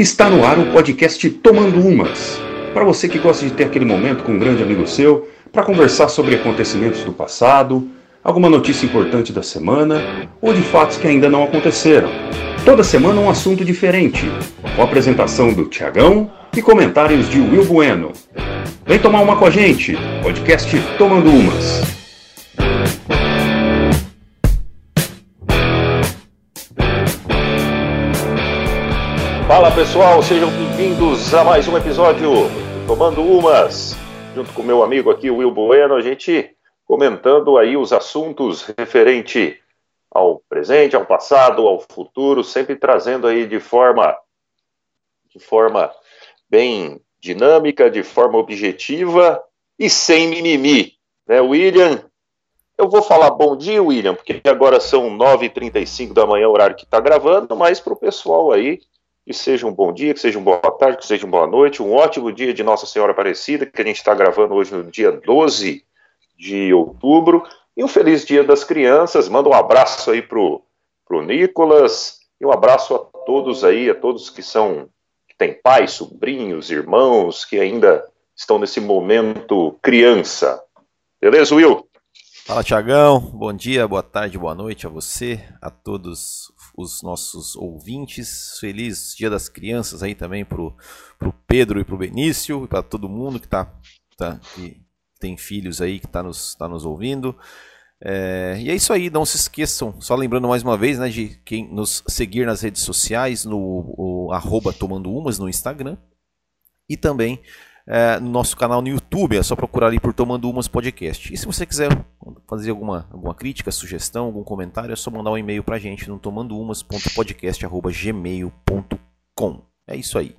Está no ar o podcast Tomando Umas. Para você que gosta de ter aquele momento com um grande amigo seu, para conversar sobre acontecimentos do passado, alguma notícia importante da semana ou de fatos que ainda não aconteceram. Toda semana um assunto diferente, com apresentação do Tiagão e comentários de Will Bueno. Vem tomar uma com a gente, podcast Tomando Umas. Fala pessoal, sejam bem-vindos a mais um episódio Tomando Umas, junto com meu amigo aqui, Will Bueno, a gente comentando aí os assuntos referente ao presente, ao passado, ao futuro, sempre trazendo aí de forma de forma bem dinâmica, de forma objetiva e sem mimimi, né, William? Eu vou falar bom dia, William, porque agora são 9h35 da manhã, horário que está gravando, mas para o pessoal aí que seja um bom dia, que seja uma boa tarde, que seja uma boa noite, um ótimo dia de Nossa Senhora Aparecida, que a gente está gravando hoje no dia 12 de outubro, e um feliz dia das crianças. Manda um abraço aí pro, pro Nicolas, e um abraço a todos aí, a todos que são, que têm pais, sobrinhos, irmãos, que ainda estão nesse momento criança. Beleza, Will? Fala, Tiagão. Bom dia, boa tarde, boa noite a você, a todos os nossos ouvintes. Feliz Dia das Crianças aí também pro, pro Pedro e pro Benício e para todo mundo que tá, tá que tem filhos aí que tá nos, tá nos ouvindo. É, e é isso aí, não se esqueçam, só lembrando mais uma vez, né, de quem nos seguir nas redes sociais, no arroba Tomando Umas no Instagram e também é, no nosso canal no YouTube. É só procurar ali por Tomando Umas Podcast. E se você quiser fazer alguma, alguma crítica, sugestão, algum comentário, é só mandar um e-mail pra gente no tomandoumas.podcast.gmail.com. É isso aí.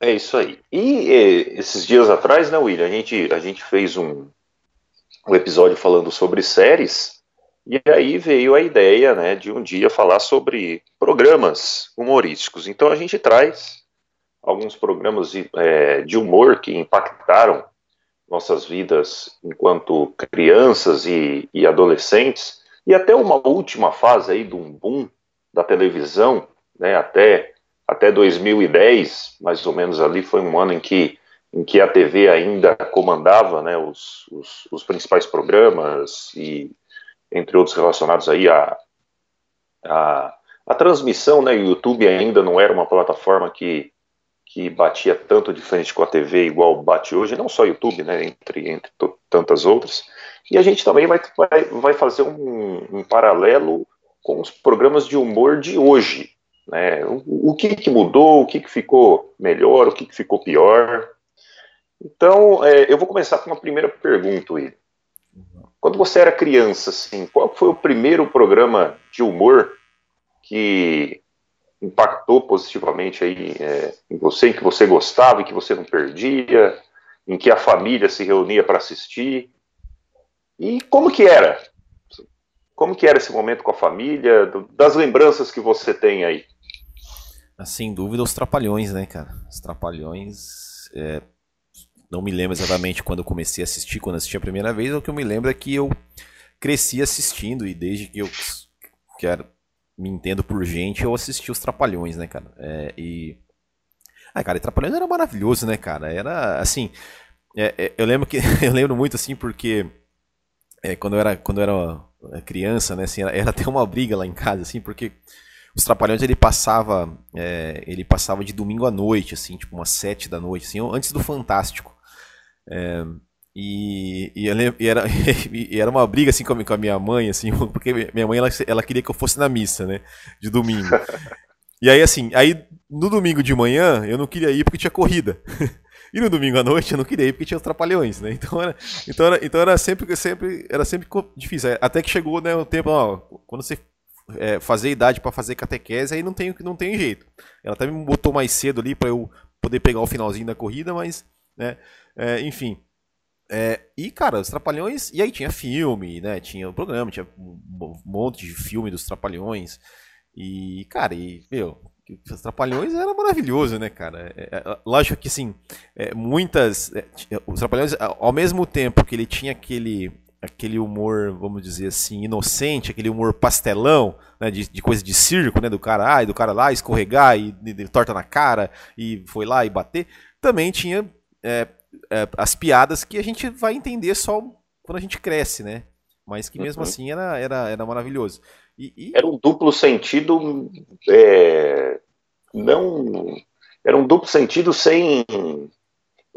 É isso aí. E esses dias atrás, né, William, a gente, a gente fez um, um episódio falando sobre séries. E aí veio a ideia, né, de um dia falar sobre programas humorísticos. Então a gente traz alguns programas de, é, de humor que impactaram nossas vidas enquanto crianças e, e, adolescentes, e até uma última fase aí de um boom da televisão, né, até, até 2010, mais ou menos ali, foi um ano em que, em que a TV ainda comandava né, os, os, os principais programas, e entre outros relacionados aí a, a, a transmissão, né, o YouTube ainda não era uma plataforma que que batia tanto de frente com a TV igual bate hoje, não só YouTube, né, entre, entre tantas outras. E a gente também vai, vai, vai fazer um, um, paralelo com os programas de humor de hoje. Né? O, o que, que mudou, o que, que ficou melhor, o que, que ficou pior. Então, é, eu vou começar com uma primeira pergunta, Will. Quando você era criança, assim, qual foi o primeiro programa de humor que impactou positivamente aí é, em você, em que você gostava, em que você não perdia, em que a família se reunia para assistir. E como que era? Como que era esse momento com a família, do, das lembranças que você tem aí? Ah, sem dúvida, os Trapalhões, né, cara? Os Trapalhões. É, não me lembro exatamente quando eu comecei a assistir, quando assisti a primeira vez. O que eu me lembro é que eu cresci assistindo e desde que eu que era me entendo por gente, eu assisti os Trapalhões, né, cara? É, e. Ah, cara, e Trapalhões era maravilhoso, né, cara? Era assim. É, é, eu lembro que. eu lembro muito assim, porque. É, quando eu era, quando eu era criança, né, assim, era, era até uma briga lá em casa, assim, porque os Trapalhões ele passava. É, ele passava de domingo à noite, assim, tipo umas sete da noite, assim, antes do Fantástico. É, e, e, e, era, e era uma briga assim com a, minha mãe, assim, porque minha mãe ela, ela queria que eu fosse na missa, né? De domingo. E aí, assim, aí no domingo de manhã eu não queria ir porque tinha corrida. E no domingo à noite eu não queria ir porque tinha os trapalhões, né? Então era, então era, então era sempre, sempre, era sempre difícil. Até que chegou né, o tempo, ó, quando você é, fazer idade para fazer catequese, aí não tem, não tem jeito. Ela até me botou mais cedo ali para eu poder pegar o finalzinho da corrida, mas, né, é, enfim. É, e, cara, os Trapalhões. E aí tinha filme, né? Tinha o programa, tinha um monte de filme dos Trapalhões. E, cara, e, meu, os Trapalhões era maravilhoso, né, cara? É, é, lógico que, assim, é, muitas. É, os Trapalhões, ao mesmo tempo que ele tinha aquele. aquele humor, vamos dizer assim, inocente, aquele humor pastelão, né, de, de coisa de circo, né, do cara, ai, do cara lá escorregar e, torta na cara e foi lá e bater, também tinha é, é, as piadas que a gente vai entender só quando a gente cresce, né? Mas que mesmo uhum. assim era, era, era maravilhoso. E, e... Era um duplo sentido, é, não, era um duplo sentido sem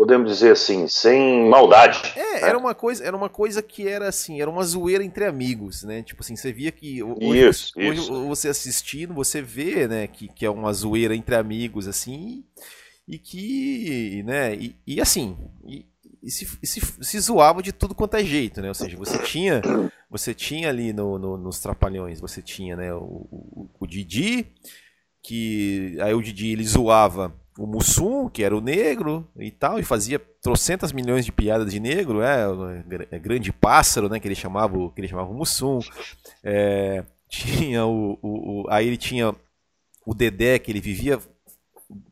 podemos dizer assim, sem maldade. É, né? era uma coisa, era uma coisa que era assim, era uma zoeira entre amigos, né? Tipo assim, você via que hoje, isso, hoje isso. você assistindo, você vê, né, que, que é uma zoeira entre amigos assim, e que, né, e, e assim, e, e se, se, se, zoava de tudo quanto é jeito, né? Ou seja, você tinha, você tinha ali no, no nos trapalhões, você tinha, né, o, o, o Didi, que aí o Didi ele zoava o Mussum, que era o negro e tal, e fazia trocentas milhões de piadas de negro, é, é grande pássaro, né, que ele chamava, que ele chamava o Mussum. É, tinha o, o, o, aí ele tinha o Dedé, que ele vivia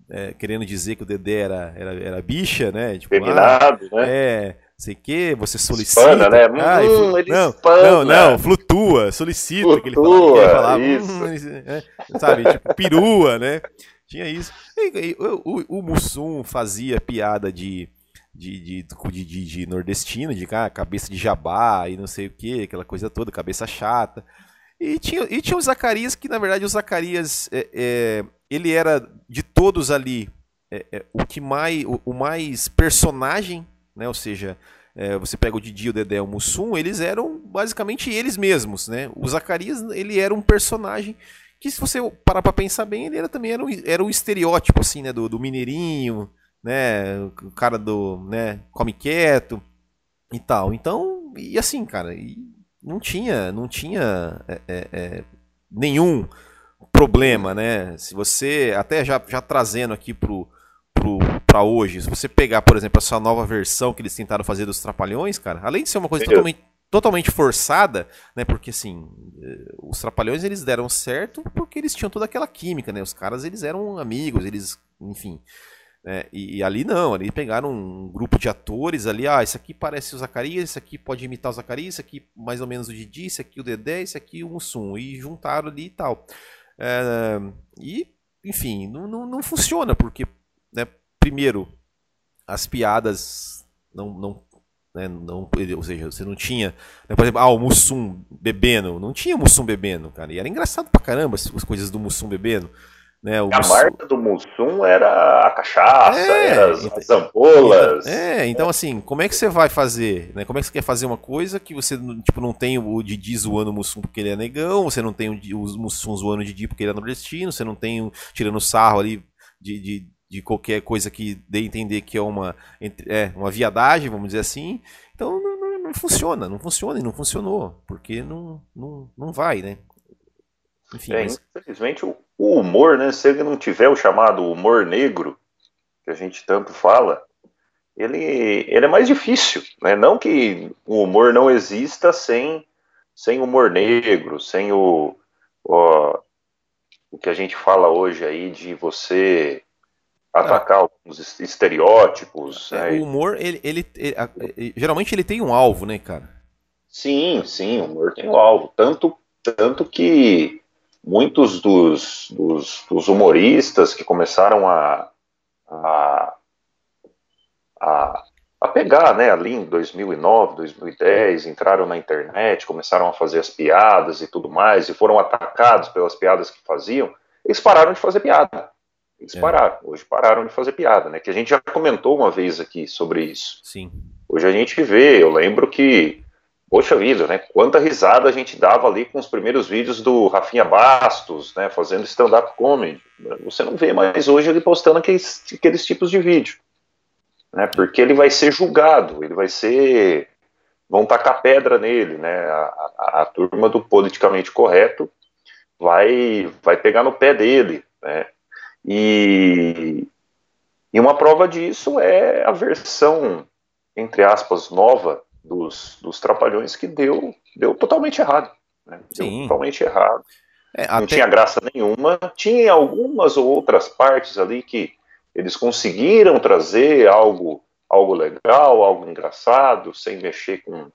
é, querendo dizer que o Dedé era, era, era bicha, né? Tipo, Feminado, ah, né? É, sei que, você solicita. Espana, né? Ah, hum, não, não, não, flutua, solicita, flutua, que ele falava. Que ele falava hum, é, sabe, tipo, perua, né? Tinha isso. E, e, o, o, o Mussum fazia piada de, de, de, de, de, nordestino, de ah, cabeça de jabá e não sei o que, aquela coisa toda, cabeça chata. E tinha, e tinha o Zacarias, que na verdade o Zacarias, é, é, ele era de todos ali é, é o que mais, o, o, mais personagem, né? Ou seja, é, você pega o Didi, o Dedé, o Mussum, eles eram basicamente eles mesmos, né? O Zacarias, ele era um personagem que se você parar pra pensar bem, ele era, também era um, era um estereótipo, assim, né? Do, do mineirinho, né? O cara do, né? Come quieto e tal. Então, e assim, cara, e não tinha, não tinha é, é, é, nenhum problema, né? Se você, até já, já trazendo aqui pro, pro, pra hoje, se você pegar, por exemplo, essa nova versão que eles tentaram fazer dos Trapalhões, cara, além de ser uma coisa totalmente totalmente forçada, né? Porque assim, eh, os Trapalhões eles deram certo porque eles tinham toda aquela química, né? Os caras eles eram amigos, eles, enfim. Né? E, e, ali não, ali pegaram um grupo de atores ali, ah, esse aqui parece o Zacarias, esse aqui pode imitar o Zacarias, esse aqui mais ou menos o Didi, esse aqui o Dedé, esse aqui o Mussum, e juntaram ali e tal. É, e, enfim, não, não, não funciona, porque, né, primeiro, as piadas não, não né? Não, ou seja, você não tinha. Né? Por exemplo, ah, o Mussum bebendo. Não tinha Mussum bebendo, cara. E era engraçado pra caramba as, as coisas do Mussum bebendo. Né, a Mussum... marca do Mussum era a cachaça, é, era as, as ampolas. Então, é, então assim, como é que você vai fazer? Né? Como é que você quer fazer uma coisa que você tipo, não tem o Didi zoando o Mussum porque ele é negão, você não tem o, o Mussum zoando o Didi porque ele é nordestino, você não tem o, tirando sarro ali de, de de qualquer coisa que dê a entender que é uma, é, uma viadagem, vamos dizer assim. Então não, não, não, funciona, não funciona e não funcionou, porque não, não, não vai, né? Enfim, é, mas... Infelizmente o, o humor, né? Se ele não tiver o chamado humor negro, que a gente tanto fala, ele, ele é mais difícil, né? Não que o humor não exista sem, sem humor negro, sem o, o, o que a gente fala hoje aí de você atacar é. alguns estereótipos. É, né? O humor, ele, ele, ele, geralmente ele tem um alvo, né, cara? Sim, sim, o humor tem um alvo. Tanto, tanto que muitos dos, dos, dos humoristas que começaram a, a, a, a, pegar, né, ali em 2009, 2010, entraram na internet, começaram a fazer as piadas e tudo mais, e foram atacados pelas piadas que faziam, eles pararam de fazer piada. Eles é. pararam. Hoje pararam de fazer piada, né? Que a gente já comentou uma vez aqui sobre isso. Sim. Hoje a gente vê, eu lembro que, poxa vida, né? Quanta risada a gente dava ali com os primeiros vídeos do Rafinha Bastos, né? Fazendo stand-up comedy. Você não vê mais hoje ele postando aqueles, aqueles tipos de vídeo. Né? Porque ele vai ser julgado, ele vai ser. Vão tacar pedra nele, né? A, a, a turma do politicamente correto vai, vai pegar no pé dele, né? E, e uma prova disso é a versão, entre aspas, nova dos, dos Trapalhões que deu, deu totalmente errado. Né? Deu Sim. totalmente errado. É, Não tinha graça nenhuma. Tinha algumas ou outras partes ali que eles conseguiram trazer algo, algo legal, algo engraçado, sem mexer com,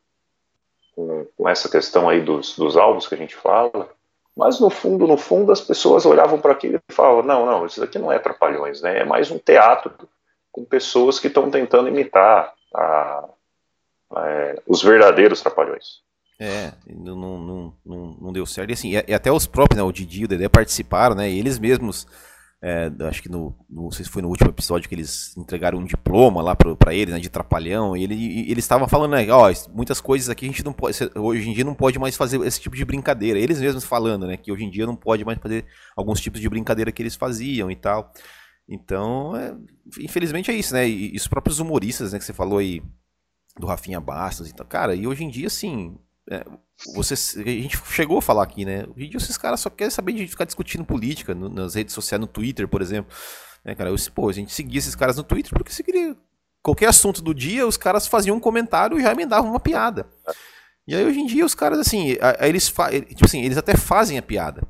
com, com essa questão aí dos, dos alvos que a gente fala, mas no fundo, no fundo, as pessoas olhavam para aquilo e falavam: não, não, isso aqui não é Trapalhões, né? É mais um teatro com pessoas que estão tentando imitar a, é, os verdadeiros Trapalhões. É, não, não, não, não, deu certo. E assim, e até os próprios, né, o Didi e o Dedé participaram, né? E eles mesmos é, acho que no, não sei se foi no último episódio que eles entregaram um diploma lá para ele, né, de trapalhão, e ele, e eles estavam falando, né, ó, muitas coisas aqui a gente não pode, hoje em dia não pode mais fazer esse tipo de brincadeira. Eles mesmos falando, né, que hoje em dia não pode mais fazer alguns tipos de brincadeira que eles faziam e tal. Então, é, infelizmente é isso, né, e, e, os próprios humoristas, né, que você falou aí, do Rafinha Bastos e tal, cara, e hoje em dia, assim, é, você, a gente chegou a falar aqui, né? Hoje em dia esses caras só querem saber de ficar discutindo política no, nas redes sociais, no Twitter, por exemplo. É, cara, eu, pô, a gente seguia esses caras no Twitter porque se queria. Qualquer assunto do dia, os caras faziam um comentário e já emendavam uma piada. E aí hoje em dia os caras, assim, eles, tipo assim, eles até fazem a piada,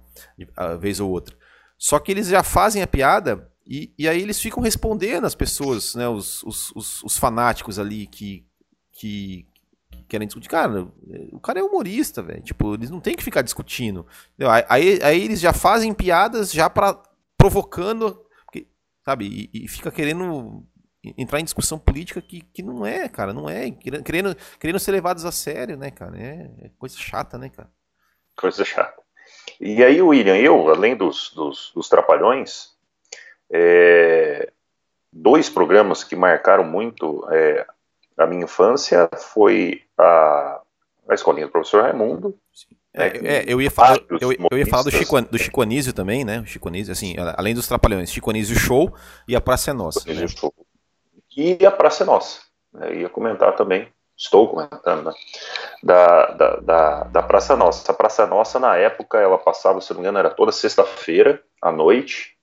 a vez ou outra. Só que eles já fazem a piada e, e aí eles ficam respondendo as pessoas, né, os, os, os, os fanáticos ali que, que, querem discutir. Cara, o cara é humorista, velho. Tipo, eles não tem que ficar discutindo. Aí, aí eles já fazem piadas já para provocando, sabe? E, e, fica querendo entrar em discussão política que, que não é, cara. Não é. Querendo, querendo ser levados a sério, né, cara? É, é coisa chata, né, cara? Coisa chata. E aí, William, eu, além dos, dos, dos Trapalhões, é, dois programas que marcaram muito é, a minha infância foi a, a escolinha do professor Raimundo. É, é, eu, ia falar, eu, eu, ia falar do Chico, do Chico Anísio também, né? O Chico Anísio, assim, além dos Trapalhões, Chico Anísio Show e a Praça é Nossa. Né? E a Praça é Nossa. Eu ia comentar também, estou comentando, né? Da, da, da, da Praça Nossa. A Praça Nossa, na época, ela passava, se não me engano, era toda sexta-feira, à noite.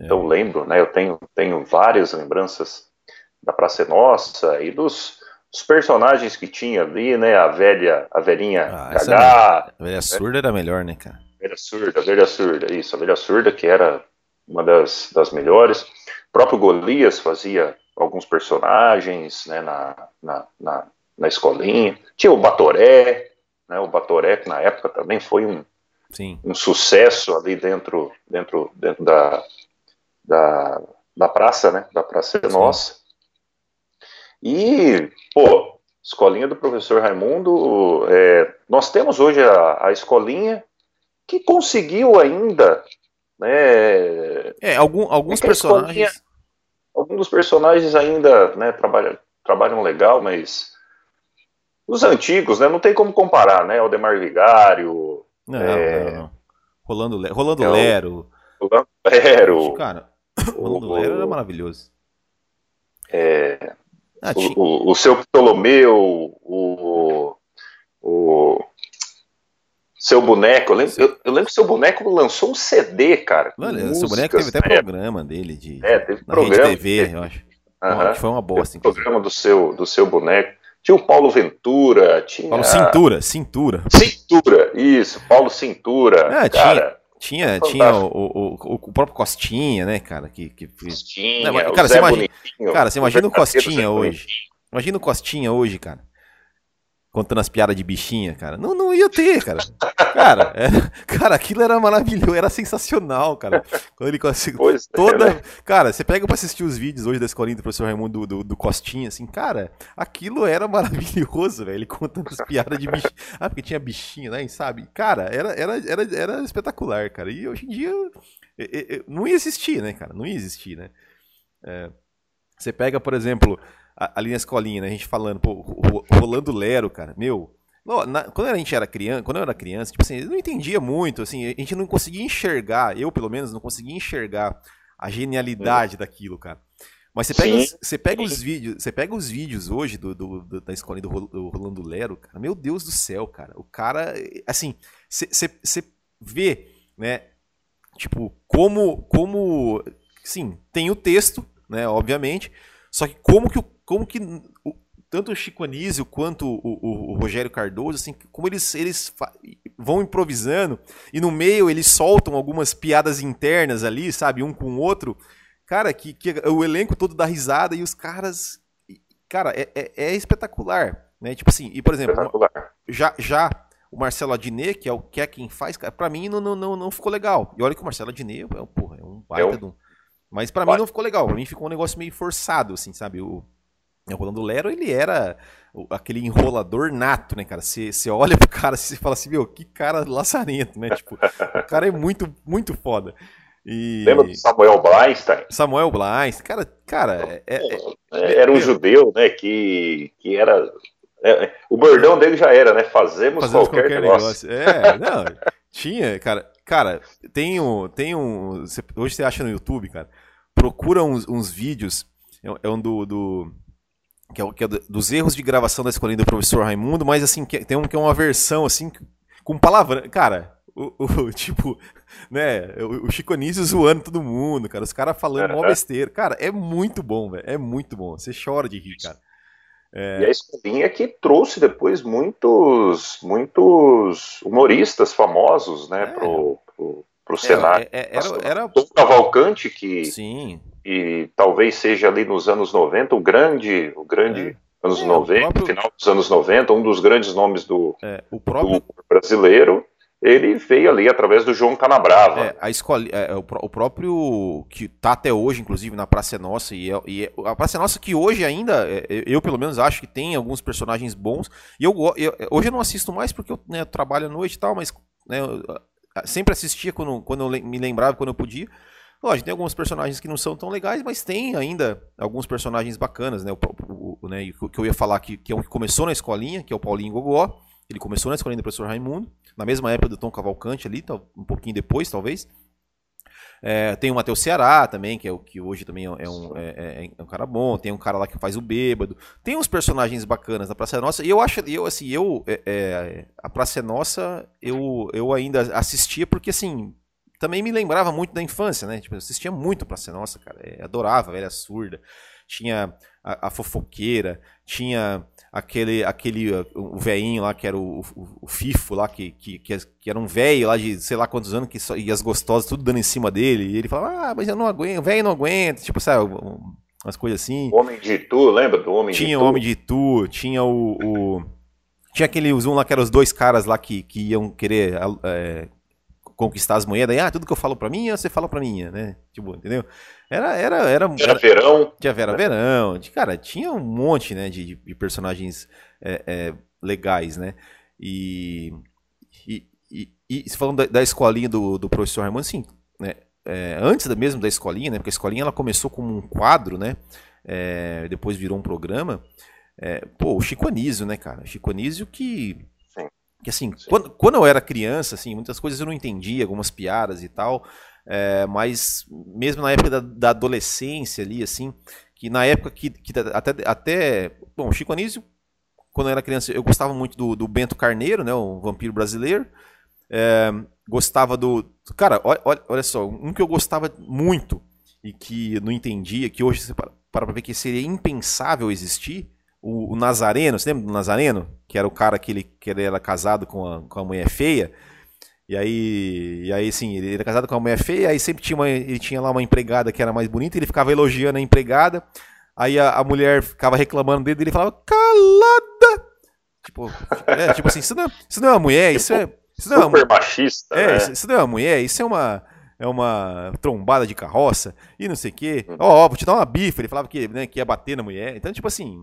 É. Eu lembro, né? Eu tenho, tenho várias lembranças da Praça é Nossa e dos os personagens que tinha ali, né? A velha, a velhinha ah. A velha surda era melhor, né, cara? A velha surda, a velha surda, isso, a velha surda que era uma das, das melhores. O próprio Golias fazia alguns personagens, né, na, na, na, na escolinha. Tinha o Batoré, né, o Batoré que na época também foi um, Sim. um sucesso ali dentro, dentro, dentro da, da, da praça, né, da Praça Sim. Nossa. E, pô, escolinha do professor Raimundo, é, nós temos hoje a, a escolinha que conseguiu ainda, né? É, algum, alguns é personagens. Alguns dos personagens ainda, né, trabalham, trabalham legal, mas os antigos, né, não tem como comparar, né? Aldemar Vigário. Não, é, não, não. Rolando, Rolando é Lero. Rolando Lero. Cara, Rolando Lero era maravilhoso. É, ah, o, o, o, seu Ptolomeu, o, o seu boneco, eu lembro, eu, eu lembro que seu boneco lançou um CD, cara. Mano, seu boneco teve até programa dele de é, teve na programa, TV, teve, eu acho. Uh -huh, foi uma bosta. programa do seu, do seu boneco. Tinha o Paulo Ventura, tinha. Paulo Cintura, Cintura. Cintura, isso, Paulo Cintura. Ah, cara. Tinha, tinha o, o, o, próprio Costinha, né, cara? Que, que... Costinha, Não, cara, você imagina, cara, você imagina o Costinha hoje. Imagina o Costinha hoje, cara contando as piadas de bichinha, cara. Não, não ia ter, cara. Cara, era, é, cara, aquilo era maravilhoso, era sensacional, cara. Quando ele conseguiu. Toda. É, né? Cara, você pega pra assistir os vídeos hoje da escolinha do professor Raimundo do, do, do Costinha, assim, cara, aquilo era maravilhoso, velho. Ele contando as piadas de bichinha. Ah, porque tinha bichinha, né? Sabe? Cara, era, era, era, era espetacular, cara. E hoje em dia não ia existir, né, cara? Não ia existir, né? É, você pega, por exemplo ali na escolinha, né? A gente falando, pô, rolando Lero, cara, meu. Na, quando a gente era criança, quando eu era criança, tipo assim, eu não entendia muito, assim, a gente não conseguia enxergar, eu pelo menos não conseguia enxergar a genialidade hum. daquilo, cara. Mas você pega, os, você pega os vídeos, você pega os vídeos hoje do, do, do da escolinha do, do Rolando Lero, cara, meu Deus do céu, cara. O cara, assim, você vê, né, tipo, como, como, sim, tem o texto, né, obviamente, só que como que como que o, tanto o Chico Anísio quanto o, o, o, Rogério Cardoso, assim, como eles, eles vão improvisando e no meio eles soltam algumas piadas internas ali, sabe, um com o outro. Cara, que, que o elenco todo dá risada e os caras. Cara, é, é, é espetacular. Né? Tipo assim, e por exemplo, já, já o Marcelo Adnet, que é o que é quem faz, pra mim não, não, não ficou legal. E olha que o Marcelo Adnet é, porra, é um baita é um... de um. Mas pra mim não ficou legal. Pra mim ficou um negócio meio forçado, assim, sabe? O, o Rolando Lero, ele era aquele enrolador nato, né, cara? Você olha pro cara e fala assim, meu, que cara laçarento, né? Tipo, o cara é muito, muito foda. E... Lembra do Samuel Bleinstein? Samuel Bleinstein, cara, cara... É, é, é era um é, judeu, né, que, que era... É, o bordão dele já era, né? Fazemos, Fazemos qualquer, qualquer negócio. negócio. É, não, tinha, cara... Cara, tem um... Tem um hoje você acha no YouTube, cara, procura uns, uns vídeos, é um do... do que é, que é, dos erros de gravação da escolinha do professor Raimundo, mas assim, que, tem um que é uma versão assim, com palavra. Cara, o, o, tipo, né, o, o Chico Anísio zoando todo mundo, cara, os caras falando mó besteira. Cara, é muito bom, velho, é muito bom. Você chora de rir, cara. É... E a escolinha que trouxe depois muitos, muitos humoristas famosos, né, é. pro, pro, pro é, cenário. É, era, era... O Cavalcante, que, Sim. e talvez seja ali nos anos 90 o grande, o grande é. anos é, 90, próprio... final dos anos 90, um dos grandes nomes do, é, próprio... do brasileiro ele veio ali através do João Canabrava. É, a escola, é, o, o, próprio que tá até hoje, inclusive, na Praça é Nossa, e, é, e é, a Praça é Nossa que hoje ainda, é, eu pelo menos acho que tem alguns personagens bons, e eu, eu hoje eu não assisto mais porque eu né, trabalho à noite e tal, mas né, sempre assistia quando, quando eu me lembrava, quando eu podia. Lógico, tem alguns personagens que não são tão legais, mas tem ainda alguns personagens bacanas, né? O, o, o né, que eu ia falar que, que é um que começou na escolinha, que é o Paulinho Gogó. Ele começou na escolinha do professor Raimundo, na mesma época do Tom Cavalcante ali, um pouquinho depois, talvez. É, tem o Matheus Ceará também, que é o que hoje também é um, é, é, é, um cara bom. Tem um cara lá que faz o bêbado. Tem uns personagens bacanas na Praça Nossa. E eu acho, eu assim, eu é, é, a Praça Nossa eu, eu ainda assistia porque assim também me lembrava muito da infância, né? Tipo, eu assistia muito Praça Nossa, cara. É, adorava, velha surda. Tinha a, a fofoqueira, tinha aquele, aquele o veinho lá que era o, o, o Fifo lá, que, que, que era um velho lá de sei lá quantos anos, que só, e as gostosas tudo dando em cima dele, e ele falava, ah, mas eu não aguento, o velho não aguenta, tipo, sabe, umas coisas assim. O Homem de Tu, lembra do Homem tinha de Tu? Tinha o Homem de Tu, tinha o, o... Tinha aquele zoom lá que eram os dois caras lá que, que iam querer é, conquistar as moedas, e ah, tudo que eu falo pra mim, você fala pra mim, né? Tipo, entendeu? Era, era, era, era Verão. Tinha Vera Verão. Cara, tinha um monte, né, de, de personagens é, é, legais, né? E, e, e, e falando da, da, escolinha do, do professor Raimundo, assim, né, é, antes mesmo da escolinha, né? Porque a escolinha ela começou como um quadro, né? É, depois virou um programa. É, pô, o Chico Anísio, né, cara? Chico Anísio que que assim, quando, quando eu era criança, assim, muitas coisas eu não entendia, algumas piadas e tal, é, mas mesmo na época da, da, adolescência ali, assim, que na época que, que até, até, bom, Chico Anísio, quando eu era criança, eu gostava muito do, do Bento Carneiro, né, o vampiro brasileiro, é, gostava do, cara, olha, olha só, um que eu gostava muito e que não entendia, que hoje você para, para ver que seria impensável existir, o, o, Nazareno, você lembra do Nazareno? Que era o cara que ele, que ele era casado com a, com a mulher feia. E aí, e aí, sim, ele era casado com uma mulher feia, aí sempre tinha uma, ele tinha lá uma empregada que era mais bonita, ele ficava elogiando a empregada, aí a, a mulher ficava reclamando dele, e ele falava, calada! Tipo, é, tipo assim, isso não, é, isso não é uma mulher, isso é... Isso não é uma, machista, é, né? isso, isso não é uma mulher, isso é uma é uma trombada de carroça e não sei o quê. Uhum. Ó, oh, vou te dar uma bifa. Ele falava que, né, que ia bater na mulher. Então, tipo assim,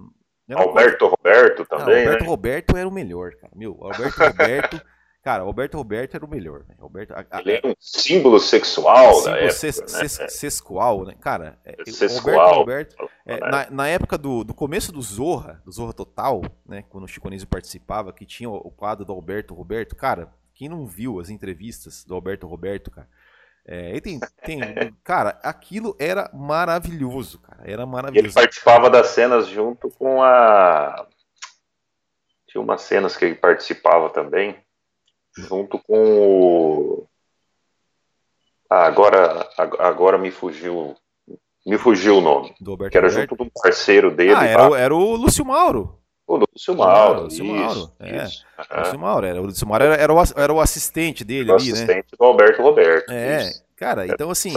Alberto Roberto também. Alberto né? Roberto era o melhor, cara. Meu, Alberto Roberto. cara, Alberto Roberto era o melhor. Né? Alberto, a, a, Ele é um símbolo sexual símbolo da época. Ses, né? ses, sesqual, né? Cara, é, sesqual, Roberto, Roberto é, na, na, época do, do começo do Zorra, do Zorra Total, né? Quando o Chico Anísio participava, que tinha o, o quadro do Alberto Roberto, cara, quem não viu as entrevistas do Alberto Roberto, cara, é, tem, tem, cara, aquilo era maravilhoso, cara, era maravilhoso. Ele participava das cenas junto com a. Tinha umas cenas que ele participava também, junto com o. Ah, agora, agora me fugiu. Me fugiu o nome. que era junto com o parceiro dele. Ah, era, o, era o Lúcio Mauro. O Lúcio Mauro. Lúcio Mauro, é. Lúcio Mauro, era, o Lúcio Mauro era, era, o, era o assistente dele o ali, assistente né? assistente do Alberto Roberto. É, isso. cara, então assim...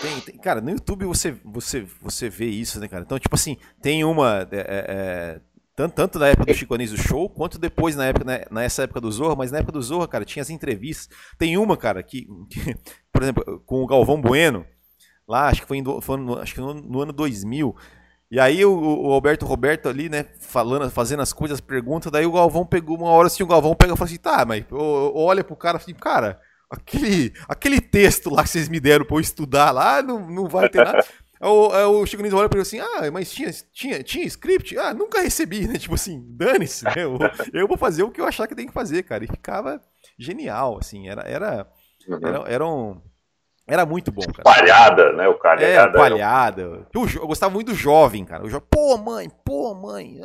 Tem, tem, cara, no YouTube você, você, você vê isso, né, cara? Então, tipo assim, tem uma... É, é, Tanto, tanto na época do Chico Anísio Show, quanto depois na época, né, nessa época do Zorra, mas na época do Zorra, cara, tinha as entrevistas. Tem uma, cara, que, que por exemplo, com o Galvão Bueno, lá, acho que foi, em, foi no, acho que no, no, ano 2000. E aí o, o, Alberto Roberto ali, né, falando, fazendo as coisas, pergunta, daí o Galvão pegou uma hora assim, o Galvão pega e fala assim, tá, mas olha pro cara assim, cara, aquele, aquele texto lá que vocês me deram pra eu estudar lá, não, não vai ter nada. O, o Chico Niso olha pra ele assim, ah, mas tinha, tinha, tinha script? Ah, nunca recebi, né? Tipo assim, dane-se, né? Eu, eu, vou fazer o que eu achar que tem que fazer, cara. E ficava genial, assim, era, era, uhum. era, era um era muito bom, cara. Palhada, né? O cara é, palhada. Eu, eu, gostava muito do jovem, cara. O jo... Pô, mãe, pô, mãe.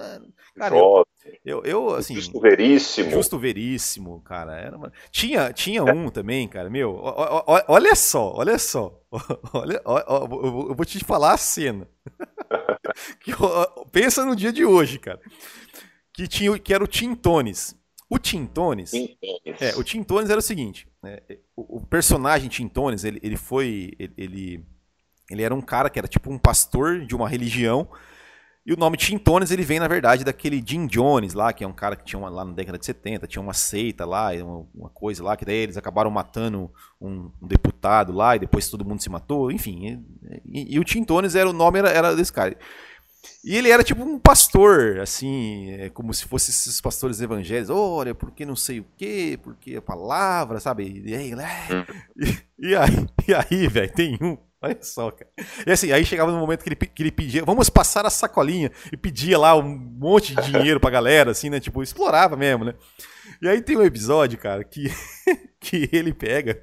Cara, jovem. Eu, eu, assim. Justo veríssimo. Justo veríssimo, cara. Era uma... tinha, tinha um também, cara. Meu, olha só, olha só. Olha, eu vou te falar a cena. pensa no dia de hoje, cara. Que, tinha, que era o Tintones. O Tintones. É, o Tintones era o seguinte: né, o, o, personagem Tintones, ele, ele foi. Ele, ele era um cara que era tipo um pastor de uma religião. E o nome Tintones ele vem, na verdade, daquele Jim Jones lá, que é um cara que tinha uma, lá na década de 70, tinha uma seita lá, uma, uma coisa lá, que daí eles acabaram matando um, um, deputado lá, e depois todo mundo se matou, enfim. E, e, e o Tintones era o nome era, era desse cara. E ele era tipo um pastor, assim, é como se fossem esses pastores evangélicos. Olha, porque não sei o quê, porque a palavra, sabe? E aí, né? e, e aí, e aí velho, tem um. Olha só, cara. E assim, aí chegava no momento que ele, que ele pedia, vamos passar a sacolinha, e pedia lá um monte de dinheiro pra galera, assim, né? Tipo, explorava mesmo, né? E aí tem um episódio, cara, que, que ele pega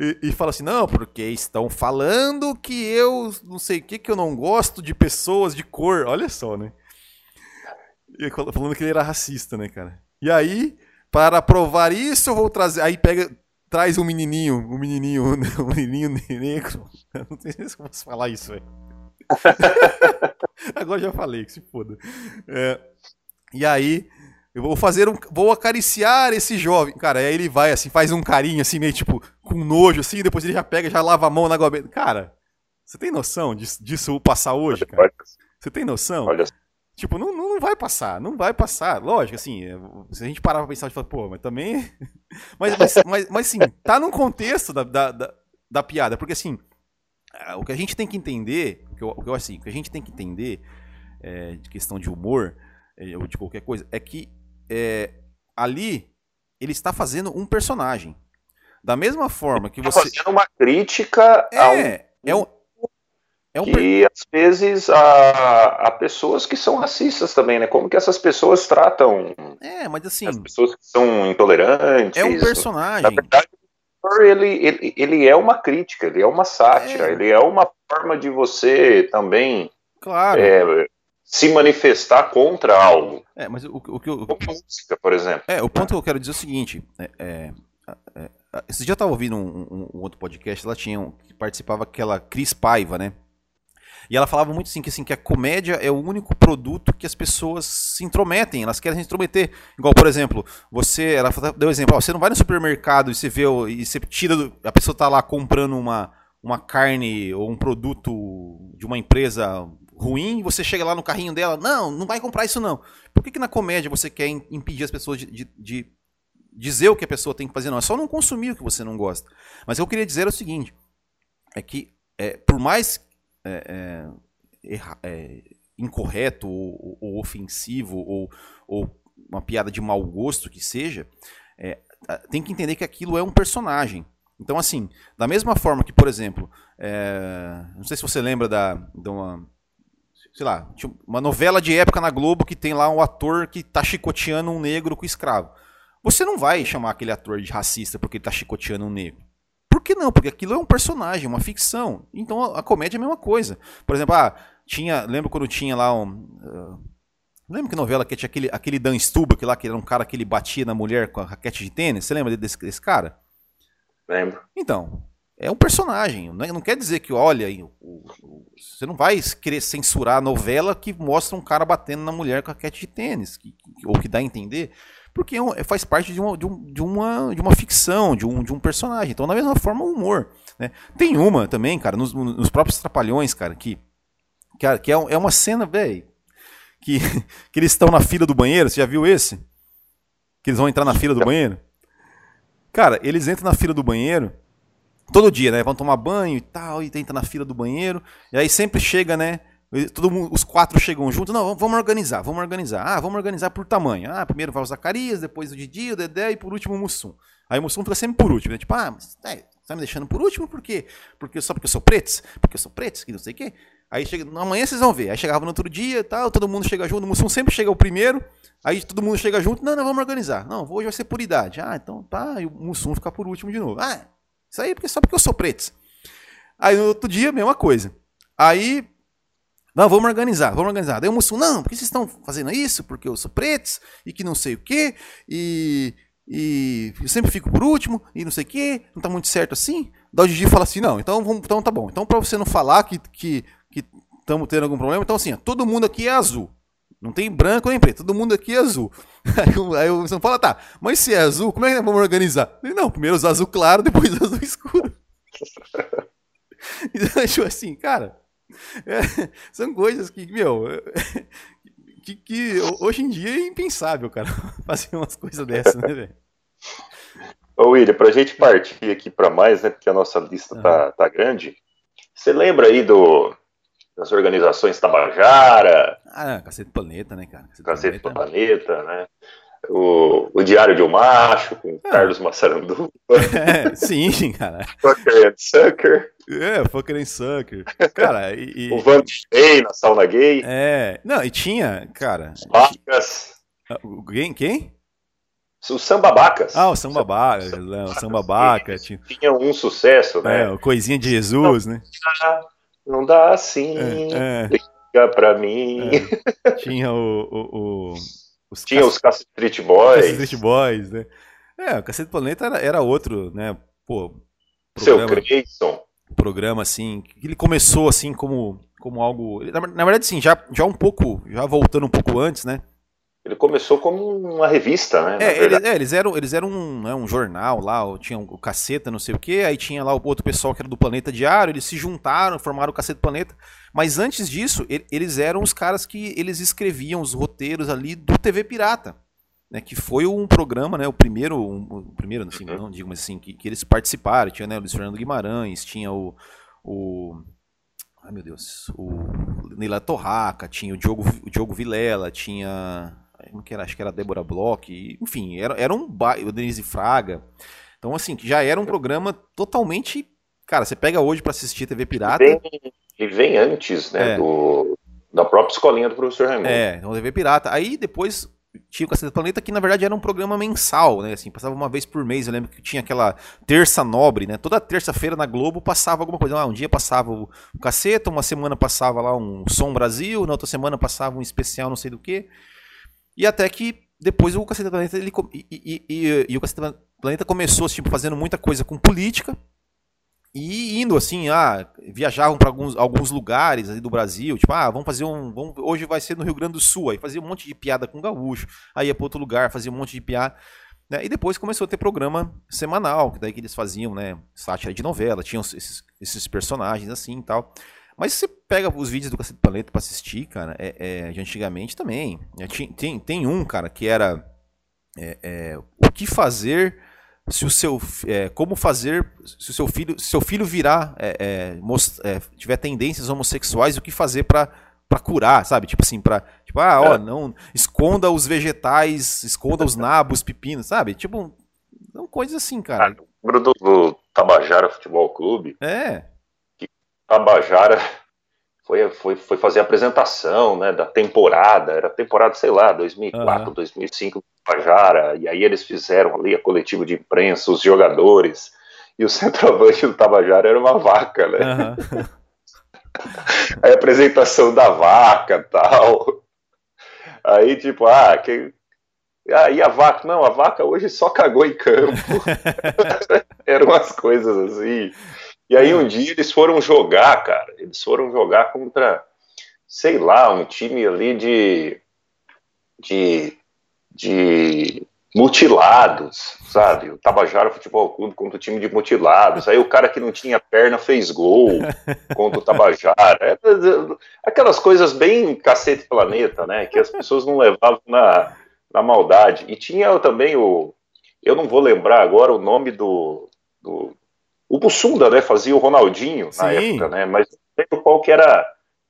e, e, fala assim: não, porque estão falando que eu não sei o que, que eu não gosto de pessoas de cor. Olha só, né? E falando que ele era racista, né, cara? E aí, para provar isso, eu vou trazer. Aí pega, traz um menininho, um menininho, um menininho negro. Eu não sei se eu posso falar isso, velho. Agora já falei, que se foda. É, e aí eu vou fazer um. Vou acariciar esse jovem. Cara, aí ele vai assim, faz um carinho assim, meio tipo, com nojo, assim, depois ele já pega, já lava a mão na água. Cara, você tem noção disso, disso passar hoje, cara? Você tem noção? Olha. Tipo, não, não vai passar, não vai passar. Lógico, assim, é, se a gente parar pra pensar, a gente fala, pô, mas também. mas, mas, mas, mas, sim, tá no contexto da, da, da, da, piada, porque assim, o que a gente tem que entender, o que eu, o que eu assim, o que a gente tem que entender é, de questão de humor, é, ou de qualquer coisa, é que é, ali ele está fazendo um personagem. Da mesma forma que você. Está fazendo uma crítica é, a um. É um, é um que às vezes a pessoas que são racistas também, né? Como que essas pessoas tratam. É, mas assim. As pessoas que são intolerantes. É um personagem. Na verdade, ele, ele, ele é uma crítica, ele é uma sátira, é. ele é uma forma de você também. Claro. É, se manifestar contra algo. É, mas o, o que eu. Como música, por exemplo. É, o ponto que eu quero dizer é o seguinte: é, é, é, esse dia eu estava ouvindo um, um, um, outro podcast, ela tinha um, que participava aquela Cris Paiva, né? E ela falava muito assim que, assim que a comédia é o único produto que as pessoas se intrometem, elas querem se intrometer. Igual, por exemplo, você, ela deu um exemplo, ó, você não vai no supermercado e você vê e você tira, do, a pessoa está lá comprando uma, uma carne ou um produto de uma empresa ruim, você chega lá no carrinho dela, não, não vai comprar isso não. Por que, que na comédia você quer impedir as pessoas de, de, de, dizer o que a pessoa tem que fazer? Não, é só não consumir o que você não gosta. Mas eu queria dizer o seguinte, é que é, por mais é, é, é incorreto ou, ou, ofensivo ou, ou, uma piada de mau gosto que seja, é, tem que entender que aquilo é um personagem. Então, assim, da mesma forma que, por exemplo, é, não sei se você lembra da, de uma sei lá, uma novela de época na Globo que tem lá um ator que tá chicoteando um negro com escravo. Você não vai chamar aquele ator de racista porque ele tá chicoteando um negro. Por que não? Porque aquilo é um personagem, uma ficção. Então a, a comédia é a mesma coisa. Por exemplo, ah, tinha, lembra quando tinha lá um uh, Lembra que novela que tinha aquele, aquele Dan Stubach lá, que era um cara que ele batia na mulher com a raquete de tênis? Você lembra desse, desse cara? Lembro. Então, é um personagem. Não, é, não quer dizer que, olha, você não vai querer censurar a novela que mostra um cara batendo na mulher com a raquete de tênis, que, ou que dá a entender, porque é é, faz parte de uma, de, um, de, uma, de uma ficção, de um, de um personagem. Então, da mesma forma, o humor. Né? Tem uma também, cara, nos, nos próprios Trapalhões, cara, que, que, que é, é uma cena, velho, que, que eles estão na fila do banheiro. Você já viu esse? Que eles vão entrar na fila do banheiro? Cara, eles entram na fila do banheiro todo dia, né? Vão tomar banho e tal, e entra na fila do banheiro. E aí sempre chega, né? Todo mundo, os quatro chegam juntos. Não, vamos organizar, vamos organizar. Ah, vamos organizar por tamanho. Ah, primeiro vai o Zacarias, depois o Didi, o Dedé e por último o Mussum. Aí o Mussum fica sempre por último, né? Tipo, ah, mas é, tá me deixando por último por quê? Porque, só porque eu sou preto? Porque eu sou preto, que não sei o quê. Aí chega, amanhã vocês vão ver. Aí chegava no outro dia tal, todo mundo chega junto. O Mussum sempre chega o primeiro. Aí todo mundo chega junto. Não, não, vamos organizar. Não, hoje vai ser por idade. Ah, então tá. E o Mussum fica por último de novo. Ah, isso aí porque, só porque eu sou preto. Aí no outro dia, mesma coisa. Aí, não, vamos organizar, vamos organizar. Daí o Mussum, não, porque vocês estão fazendo isso? Porque eu sou preto e que não sei o quê. E, e eu sempre fico por último e não sei o quê. Não tá muito certo assim. Daí o Gigi fala assim, não, então, vamos, então tá bom. Então pra você não falar que que estamos tendo algum problema, então assim, ó, todo mundo aqui é azul. Não tem branco nem preto, todo mundo aqui é azul. Aí, o São fala, tá, mas se é azul, como é que vamos organizar? Ele, não, primeiro os azul claro, depois azul escuro. então, tipo assim, cara, é, são coisas que, meu, que, que, hoje em dia é impensável, cara, fazer umas coisas dessas, né, velho? Ô, William, pra gente partir aqui para mais, né, porque a nossa lista uhum. tá, tá grande, você lembra aí do, das organizações Tabajara. Ah, Cacete Planeta, né, cara? Cacete, Cacete Planeta. Planeta, né? O, o Diário de um Macho, com ah. Carlos Massarandu. É, sim, cara. Fucker and Sucker. É, Fucker and Sucker. Cara, e. o Van Gay na sauna gay. É. Não, e tinha, cara. Bacas. Quem? Quem? O Sambabacas. Ah, o Sambabacas, o Sambabaca. Tinha... tinha um sucesso, né? É, o Coisinha de Jesus, né? Não dá assim. É, é. Liga pra mim. É. Tinha o, o, o os Tinha os Cacete Street Boys. Street Boys, né? É, o Cacete Planeta era, era outro, né? Pô. Programa, Seu Creyson. Programa, assim, que ele começou, assim, como, como algo... Na, na verdade, sim, já, já um pouco, já voltando um pouco antes, né? Ele começou como uma revista, né? É, eles, é, eles eram, eles eram um, né, um jornal lá, tinha o Caceta, não sei o quê, aí tinha lá o outro pessoal que era do Planeta Diário, eles se juntaram, formaram o Caceta Planeta. Mas antes disso, eles eram os caras que eles escreviam os roteiros ali do TV Pirata. Né, que foi um programa, né, o primeiro, um, o primeiro, assim, uhum. não digo, mas assim, que, que eles participaram. Tinha né, o Luiz Fernando Guimarães, tinha o, o Ai meu Deus, o Neila Torraca, tinha o Diogo, o Diogo Vilela, tinha? Acho que era Débora Bloch, enfim, era, era um bairro, Denise Fraga. Então, assim, já era um programa totalmente. Cara, você pega hoje para assistir TV Pirata. Ele vem, ele vem antes, né? É. Do, da própria escolinha do professor Raimundo. É, então TV Pirata. Aí depois tinha o Cacete do Planeta, que na verdade era um programa mensal, né? Assim, passava uma vez por mês. Eu lembro que tinha aquela terça nobre, né? Toda terça-feira na Globo passava alguma coisa. Ah, um dia passava o, o Caceta, uma semana passava lá um Som Brasil, na outra semana passava um especial não sei do que. E até que depois o Cacete Planeta ele, e, e, e, e o Cacete Planeta começou tipo, fazendo muita coisa com política e indo assim, ah, viajavam para alguns, alguns lugares ali do Brasil, tipo, ah, vamos fazer um, vamos, hoje vai ser no Rio Grande do Sul, aí fazia um monte de piada com gaúcho, aí ia para outro lugar, fazia um monte de piada, né? E depois começou a ter programa semanal, que daí que eles faziam, né, sátira de novela, tinham esses, esses personagens assim e tal. Mas se você pega os vídeos do Cacete do Planeta pra assistir, cara, é, é, de antigamente também. É, tem, tem um, cara, que era é, é, o que fazer se o seu é, como fazer se o seu filho se seu filho virar é, most, tiver tendências homossexuais o que fazer para para curar sabe? Tipo assim para tipo ah ó não esconda os vegetais esconda os nabos pepinos sabe? Tipo não coisas assim cara. Ah, do Tabajara Futebol Clube é Tabajara foi, foi, foi fazer a apresentação né, da temporada, era temporada, sei lá, 2004, uhum. 2005, Tabajara, e aí eles fizeram ali a coletiva de imprensa, os jogadores, e o centroavante do Tabajara era uma vaca, né? Uhum. a apresentação da vaca tal. Aí, tipo, ah, que... Aí a vaca, não, a vaca hoje só cagou em campo. Eram umas coisas assim. E aí um dia eles foram jogar, cara. Eles foram jogar contra, sei lá, um time ali de. de. de mutilados, sabe? O Tabajara Futebol Clube contra o time de mutilados. Aí o cara que não tinha perna fez gol contra o Tabajara. É, aquelas coisas bem cacete planeta, né? Que as pessoas não levavam na, na maldade. E tinha também o. Eu não vou lembrar agora o nome do. do o Bussunda, né? Fazia o Ronaldinho Sim. na época, né? Mas não lembro qual que era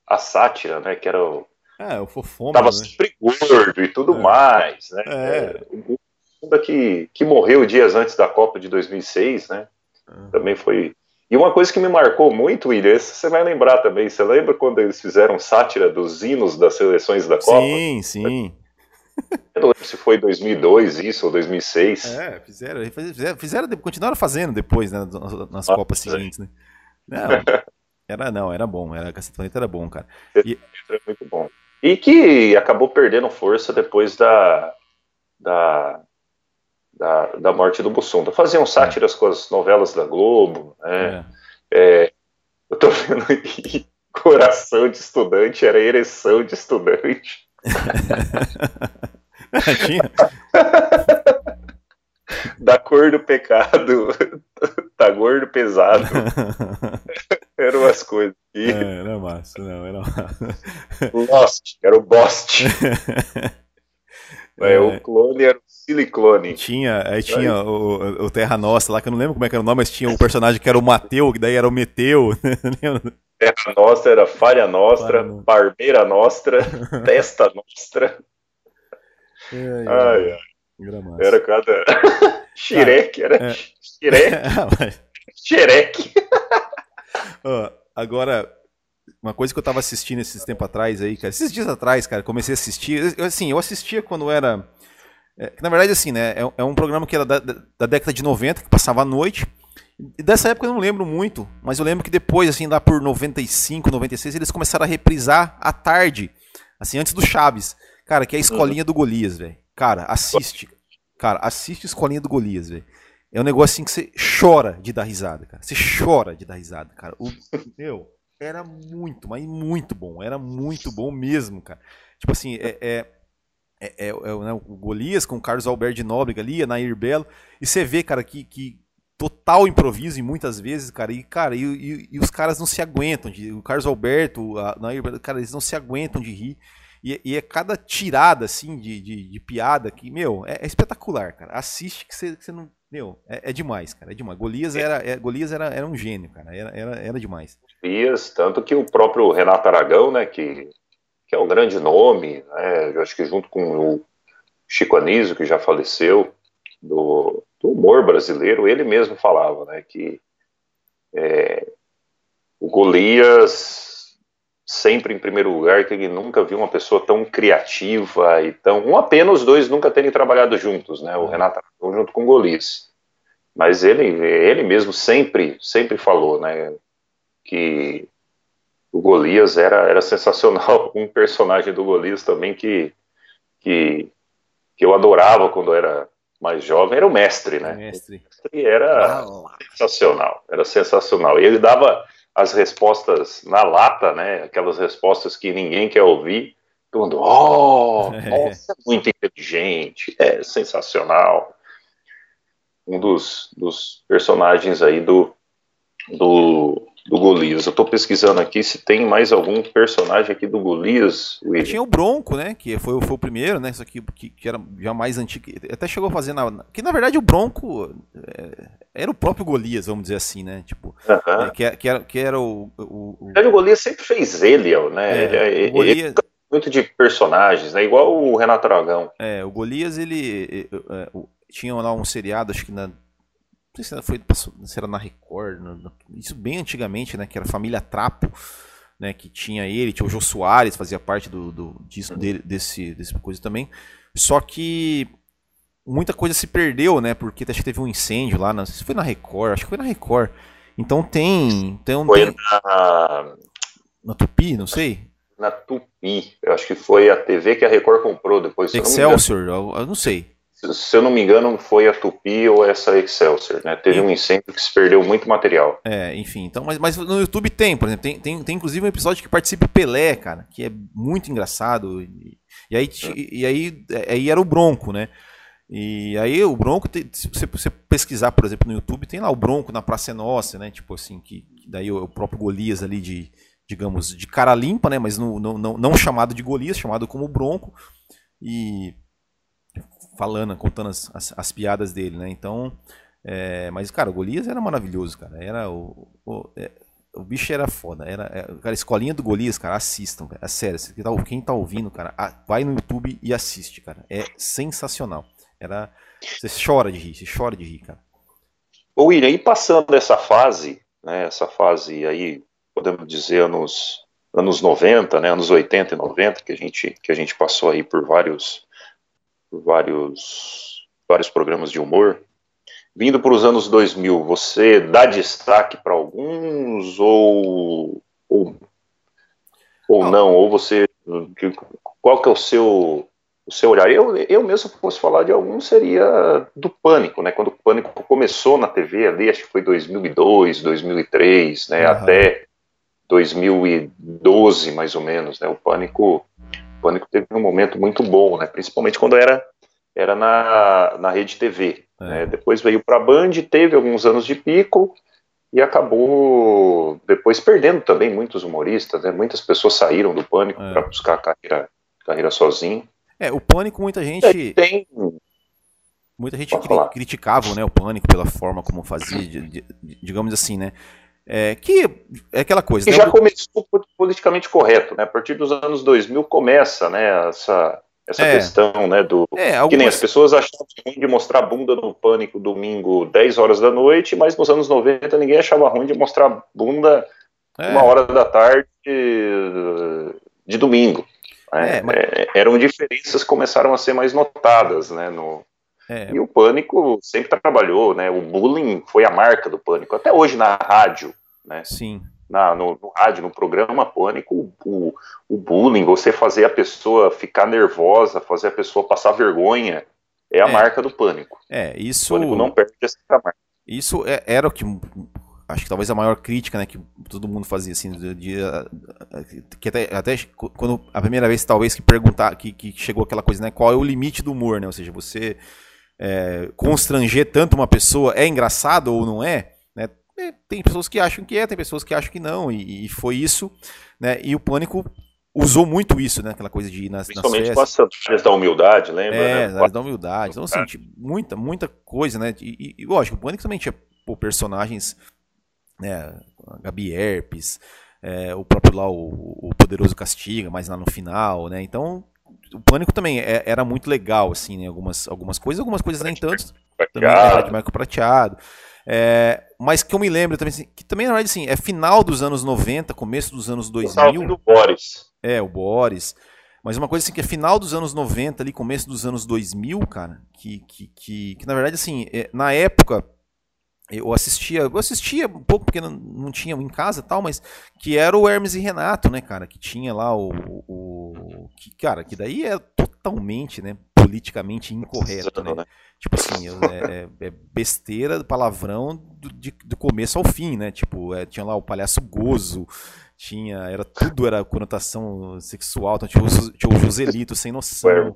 a sátira, né? Que era o. É, o fofoma. Tava né? sempre gordo e tudo é. mais, né? É. é o que, que morreu dias antes da Copa de 2006, né? Uhum. Também foi. E uma coisa que me marcou muito, William, você vai lembrar também. Você lembra quando eles fizeram sátira dos hinos das seleções da Copa? Sim, sim. Eu não lembro se foi 2002 isso ou 2006. É, fizeram, fizeram, fizeram continuaram fazendo depois, né, nas ah, Copas seguintes, né? Não, era não, era bom, era Cacete era bom, cara. E... Era muito bom. E que acabou perdendo força depois da, da da, da morte do Bussunda. Faziam sátiras com as novelas da Globo. Né? É. É, eu tô vendo aqui, coração de estudante era ereção de estudante. Tinha? da cor do pecado, tá gordo pesado. Eram as coisas. É, era massa, não, era massa. Lost, era o Bost. É, o clone era o Siliclone. Tinha, aí tinha o, o, Terra Nostra lá, que eu não lembro como é que era o nome, mas tinha o um personagem que era o Mateu, que daí era o Meteu. Terra Nostra era Falha Nostra, Barbeira Nostra, Testa Nostra. É, ai, ai. Era cada. Xirek, era é... Xirek. agora, uma coisa que eu tava assistindo esses tempos atrás aí, cara, esses dias atrás, cara, comecei a assistir, eu, assim, eu assistia quando era, é, na verdade, assim, né, é, é um programa que era da, da, década de 90, que passava à noite, dessa época eu não lembro muito, mas eu lembro que depois, assim, lá por 95, 96, eles começaram a reprisar à tarde, assim, antes do Chaves, cara, que é a Escolinha do Golias, velho, cara, assiste, cara, assiste a Escolinha do Golias, velho. É um negócio assim que você chora de dar risada, cara. Você chora de dar risada, cara. O, meu, era muito, mas muito bom. Era muito bom mesmo, cara. Tipo assim, é, é, é, é, é né, o Golias com o Carlos Alberto de Nóbrega ali, a Nair Belo. E você vê, cara, que, que total improviso e muitas vezes, cara. E, cara, e, e, e os caras não se aguentam. De, o Carlos Alberto, a Belo, cara, eles não se aguentam de rir. E, e é cada tirada, assim, de, de, de piada que, meu, é, é, espetacular, cara. Assiste que você, não. Meu, é, é, demais, cara. É demais. Golias era, é, Golias era, era um gênio, cara. Era, era, era demais tanto que o próprio Renato Aragão, né, que, que é um grande nome, né, eu acho que junto com o Chico Anísio, que já faleceu, do, do humor brasileiro, ele mesmo falava né, que é, o Golias, sempre em primeiro lugar, que ele nunca viu uma pessoa tão criativa e tão. Uma pena os dois nunca terem trabalhado juntos, né, o Renato Aragão junto com o Golias. Mas ele, ele mesmo sempre, sempre falou, né? que o Golias era, era sensacional. Um personagem do Golias também que, que, que eu adorava quando era mais jovem era o mestre, né? Mestre. E era ah, sensacional, era sensacional. E ele dava as respostas na lata, né? Aquelas respostas que ninguém quer ouvir. Todo mundo, oh, é. nossa, muito inteligente, é sensacional. Um dos, dos personagens aí do, do, do Golias. Eu estou pesquisando aqui se tem mais algum personagem aqui do Golias. William. Tinha o Bronco, né? Que foi, foi o primeiro, né? Isso aqui que, que, era já mais antigo. Até chegou a fazer na. Que na verdade o Bronco é, era o próprio Golias, vamos dizer assim, né? Tipo, uh -huh. é, que, que, era, que era o. O, o... o Golias sempre fez ele, né? É, ele, Golias... ele muito de personagens, né? Igual o Renato Aragão. É, o Golias, ele. É, tinha lá um seriado, acho que na sei se foi se era na Record, no, isso bem antigamente, né? Que era a família Trapo, né? Que tinha ele, tinha o Jô Soares, fazia parte do, do disso, dele, desse, desse coisa também. Só que muita coisa se perdeu, né? Porque acho que teve um incêndio lá, não sei se foi na Record, acho que foi na Record. Então tem. tem, foi tem... na. Na Tupi, não sei. Na Tupi. Eu acho que foi a TV que a Record comprou depois. Excelsior, eu, eu não sei se eu não me engano, foi a Tupi ou essa Excelsior, né? Teve um incêndio que se perdeu muito material. É, enfim, então, mas, mas no YouTube tem, por exemplo, tem, tem, tem inclusive um episódio que participa o Pelé, cara, que é muito engraçado. E, e aí, e aí, aí era o Bronco, né? E aí o Bronco, se você pesquisar, por exemplo, no YouTube, tem lá o Bronco na Praça é Nossa, né? Tipo assim, que, que daí o próprio Golias ali de, digamos, de cara limpa, né? Mas não, não, não, não chamado de Golias, chamado como Bronco. E falando, contando as, as, as piadas dele, né? Então, é, mas, cara, o Golias era maravilhoso, cara. Era o, o, é, o bicho era foda. Era, é, cara, a escolinha do Golias, cara, assistam, cara. É sério, quem tá ouvindo, cara, vai no YouTube e assiste, cara. É sensacional. Era. Você chora de rir, você chora de rir, cara. Ô William, e passando essa fase, né, essa fase aí, podemos dizer, anos, anos 90, né, anos 80 e 90, que a gente, que a gente passou aí por vários, vários, vários programas de humor, vindo para os anos 2000, você dá destaque para alguns ou, ou, ou não. não? Ou você, qual que é o seu o seu olhar. Eu, eu mesmo, se fosse falar de algum, seria do Pânico, né? Quando o Pânico começou na TV ali, acho que foi 2002, 2003, né? Uhum. Até 2012, mais ou menos, né? O Pânico, o Pânico teve um momento muito bom, né? Principalmente quando era era na, na rede TV. É. Né? Depois veio para a Band, teve alguns anos de pico e acabou depois perdendo também muitos humoristas, né? Muitas pessoas saíram do Pânico é. para buscar carreira carreira sozinho. É, o Pânico, muita gente. É, tem. Muita gente cri criticava né, o Pânico pela forma como fazia, de, de, digamos assim, né? É, que é aquela coisa. Que né? já começou politicamente correto, né? A partir dos anos 2000 começa, né? Essa, essa é, questão, né? Do é, algumas... que nem as pessoas achavam ruim de mostrar bunda no Pânico domingo 10 horas da noite, mas nos anos 90 ninguém achava ruim de mostrar bunda é. uma hora da tarde de domingo. Né? É, mas... é, eram diferenças que começaram a ser mais notadas, né? No... É. E o Pânico sempre trabalhou, né? O bullying foi a marca do Pânico. Até hoje na rádio, né? Sim. Na, no, no rádio, no programa Pânico, o, o bullying, você fazer a pessoa ficar nervosa, fazer a pessoa passar vergonha, é a é. marca do Pânico. É, isso. O Pânico não perde essa marca. Isso é, era o que acho que talvez a maior crítica, né, que todo mundo fazia assim, de, de, que até, até quando a primeira vez talvez que perguntar, que, que chegou aquela coisa, né, qual é o limite do humor, né, ou seja, você é, constranger tanto uma pessoa é engraçado ou não é, né, tem pessoas que acham que é, tem pessoas que acham que não, e, e foi isso, né, e o Pânico usou muito isso, né? Aquela coisa de ir nas, Principalmente nas festas. com as da humildade, lembra? É, né? da humildade. Então, assim, tipo, muita, muita coisa, né? E, e, lógico, o Pânico também tinha pô, personagens né, a Gabi Herpes, é, o próprio lá, o, o, Poderoso Castiga, mas lá no final, né, então o Pânico também é, era muito legal, assim, né, algumas, algumas coisas, algumas coisas nem tanto, também de Marco Prateado, é, mas que eu me lembro também, assim, que também na verdade assim, é final dos anos 90, começo dos anos 2000. do Boris. É, o Boris. Mas uma coisa assim que é final dos anos 90, ali, começo dos anos 2000, cara, que, que, que, que na verdade, assim, é, na época, eu assistia, eu assistia um pouco porque não, não tinha em casa tal, mas que era o Hermes e Renato, né, cara, que tinha lá o, o que, cara, que daí é totalmente, né, politicamente incorreto, né? Tipo assim, é, é, é besteira, palavrão do, de, do começo ao fim, né? Tipo, é, tinha lá o palhaço gozo, tinha, era tudo era conotação sexual, então tinha o, tinha o Joselito sem noção,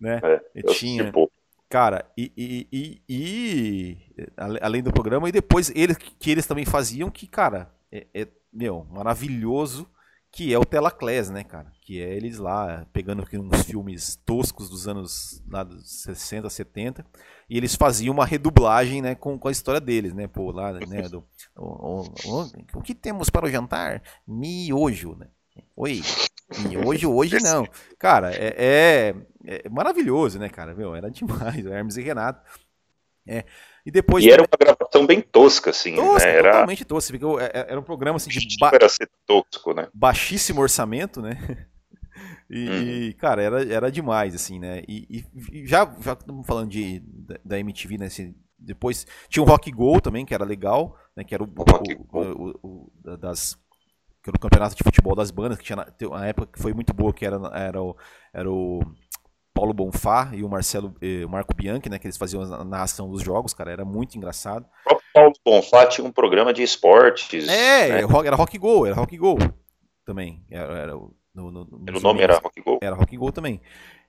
né? É, tinha tipo, Cara, e, e, e, e, além do programa, e depois eles que eles também faziam, que, cara, é, é meu, maravilhoso, que é o Telaclés, né, cara? Que é eles lá pegando uns filmes toscos dos anos lá dos 60, 70, e eles faziam uma redublagem, né, com, com a história deles, né? Pô, lá, né, do, o, o, o que temos para o jantar? Miojo, né? Oi. Miojo hoje não. Cara, é, é, é, maravilhoso, né, cara? Meu, era demais, Hermes e Renato. É. E depois. E era uma gravação bem tosca, assim. Tosca, né? era... totalmente tosca. É, é, era um programa assim, de ba... era ser tosco, né? baixíssimo orçamento, né? E, hum. e, cara, era, era demais, assim, né? E, e já, já estamos falando de, da, da MTV, né? Assim, depois tinha o Rock Go também, que era legal, né? Que era o, o, o, o das que era o campeonato de futebol das bandas, que tinha na, uma época que foi muito boa, que era, era, o, era o Paulo Bonfá e o Marcelo o Marco Bianchi, né, que eles faziam a narração dos jogos, cara, era muito engraçado. O próprio Paulo Bonfá tinha um programa de esportes. É, né? era Rock Go, era Rock Go também. Era, era, no, no, no, o nome era Rock Go? Era Rock Go também.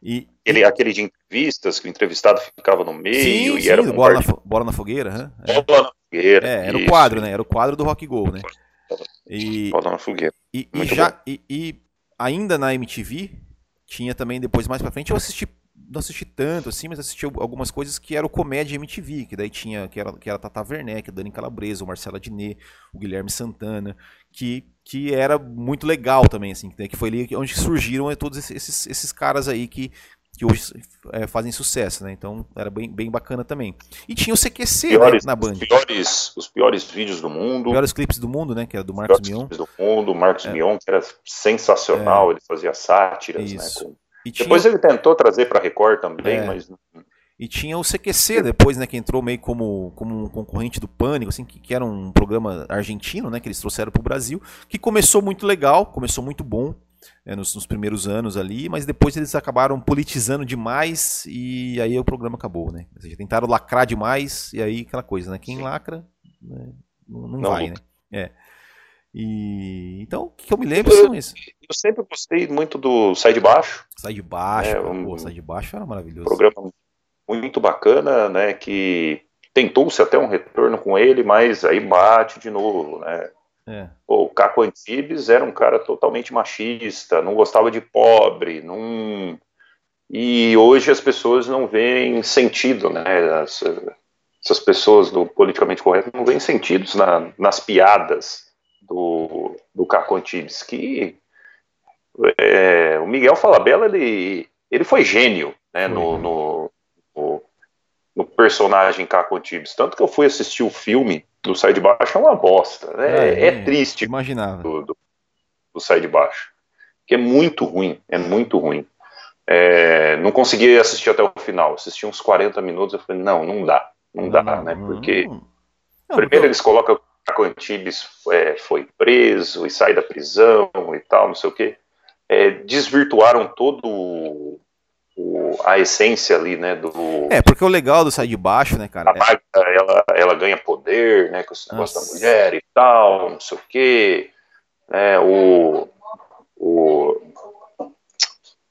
E, aquele, e... aquele de entrevistas, que o entrevistado ficava no meio sim, e sim, era bola, na, bola na fogueira. Né? É. Bola na fogueira. É, era o quadro, né? Era o quadro do Rock Go, né? E, bola na fogueira. E, e já, e, e, ainda na MTV, tinha também depois mais pra frente, eu assisti não assisti tanto assim, mas assisti algumas coisas que era o Comédia MTV, que daí tinha, que era, que era Tata Werneck, Dani Calabresa, o Marcelo Adnet, o Guilherme Santana, que, que era muito legal também, assim, né, que foi ali onde surgiram todos esses, esses caras aí que, que hoje é, fazem sucesso, né? Então era bem, bem bacana também. E tinha o CQC piores, né, na Band. Os piores, os piores vídeos do mundo. Os piores clipes do mundo, né? Que era do Marcos Mion. do mundo, Marcos é. Mion, que era sensacional, é. ele fazia sátiras, né, Isso. né? Com depois tinha... ele tentou trazer para Record também, é. mas. E tinha o CQC depois, né, que entrou meio como, como um concorrente do Pânico, assim, que, que era um programa argentino, né, que eles trouxeram para o Brasil, que começou muito legal, começou muito bom né, nos, nos, primeiros anos ali, mas depois eles acabaram politizando demais e aí o programa acabou, né? Ou seja, tentaram lacrar demais e aí aquela coisa, né? Quem lacra né, não, não, não, vai, né? É. E então, o que eu me lembro eu, são isso. Eu sempre gostei muito do Sai de Baixo. Sai de Baixo, é, um, pô, Sai de Baixo era maravilhoso. Programa muito bacana, né? Que tentou-se até um retorno com ele, mas aí bate de novo, né? É. Pô, o Caco Antibes era um cara totalmente machista, não gostava de pobre, não... e hoje as pessoas não veem sentido, né? As, essas pessoas do politicamente correto não veem sentidos na, nas piadas do, do Caco Antibes, que é, o Miguel Falabella, ele, ele foi gênio né, no, no, no, no, personagem Caco Antibes, tanto que eu fui assistir o filme do Sai de Baixo, é uma bosta, né, é, é, triste imaginava. Do, do, do Sai de Baixo, que é muito ruim, é muito ruim. É, não consegui assistir até o final, assisti uns 40 minutos, eu falei, não, não dá, não dá, não, né, porque não, primeiro eles colocam Caco Antibes é, foi preso e sai da prisão e tal, não sei o quê, é, desvirtuaram todo o, a essência ali, né, do... É, porque o legal do Sai de Baixo, né, cara... A Magda, é... ela, ela ganha poder, né, com esse negócio da mulher e tal, não sei o quê, né, o... o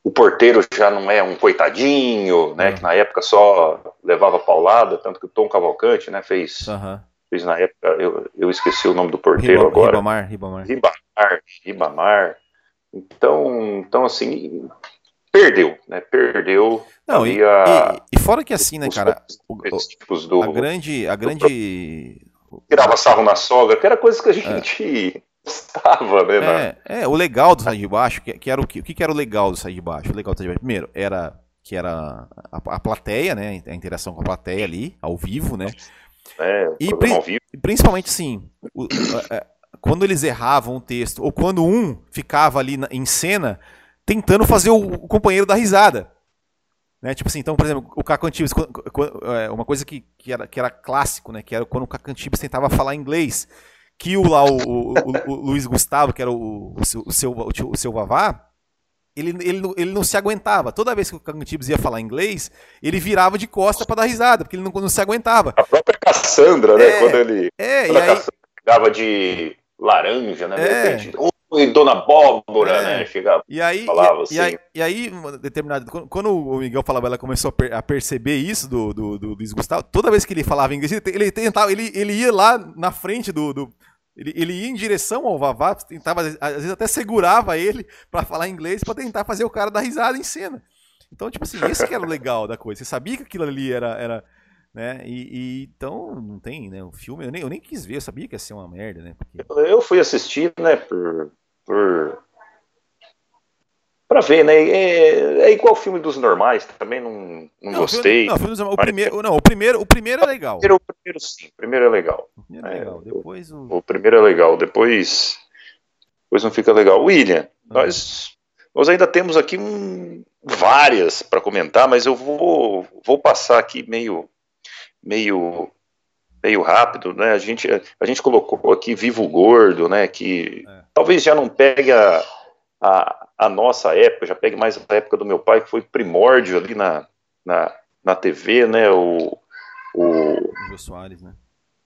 o porteiro já não é um coitadinho, né, que na época só levava paulada, tanto que o Tom Cavalcante, né, fez uhum fez na época, eu, eu esqueci o nome do porteiro Riba, agora. Ribamar, Ribamar. Ribamar, Ribamar. Então, então assim, perdeu, né? Perdeu. Não, e, a, e, e, fora que assim, né, cara, o, o, do, a grande, a grande tirava sarro na sogra, que era coisa que a gente é. gostava, né? É, é, o legal do Sai de Baixo, que, que era o que, o que era o legal do Sai de Baixo? O legal do Sai de Baixo, primeiro, era que era a, a plateia, né, a interação com a plateia ali, ao vivo, né? É, e pri principalmente sim, é, quando eles erravam o texto, ou quando um ficava ali na, em cena tentando fazer o, o, companheiro dar risada. Né? Tipo assim, então, por exemplo, o Caco Antibes, é, uma coisa que, que, era, que era clássico, né? que era quando o Caco Antibes tentava falar inglês, que o, lá, o, o, o Luiz Gustavo, que era o, o, seu, o, seu, o seu Vavá, ele, ele, ele não se aguentava. Toda vez que o Cantibes ia falar inglês, ele virava de costa para dar risada, porque ele não, não, se aguentava. A própria Cassandra, né? É, quando ele. É, quando e aí... dava de laranja, né? De é. repente. Oi, dona Abóbora, é. né? Chegava. E aí, falava e, assim. e aí, e aí determinado. Quando, quando, o Miguel falava, ela começou a, per, a perceber isso do, do, do, Gustavo, toda vez que ele falava inglês, ele tentava, ele, ele ia lá na frente do, do ele, ele ia em direção ao Vavá, tentava, às vezes até segurava ele para falar inglês para tentar fazer o cara dar risada em cena. Então, tipo assim, esse que era o legal da coisa. Você sabia que aquilo ali era. era né? E, e então, não tem, né? O filme, eu nem, eu nem quis ver, eu sabia que ia ser uma merda, né? Porque... Eu fui assistir, né, por, por Pra ver, né? É, é igual o filme dos normais, também não, não, não gostei. Não, o, o primeiro, não, o primeiro, o primeiro é legal. O primeiro, o primeiro sim, o primeiro é legal. O primeiro é, legal. Depois o... o... primeiro é legal, depois, depois não fica legal. William, ah. nós, nós ainda temos aqui um, várias para comentar, mas eu vou, vou passar aqui meio, meio, meio rápido, né? A gente, a gente colocou aqui Vivo Gordo, né? Que é. talvez já não pegue a, a a nossa época, já pegue mais a época do meu pai, que foi primórdio ali na, na, na TV, né? O, o Jô Soares, né?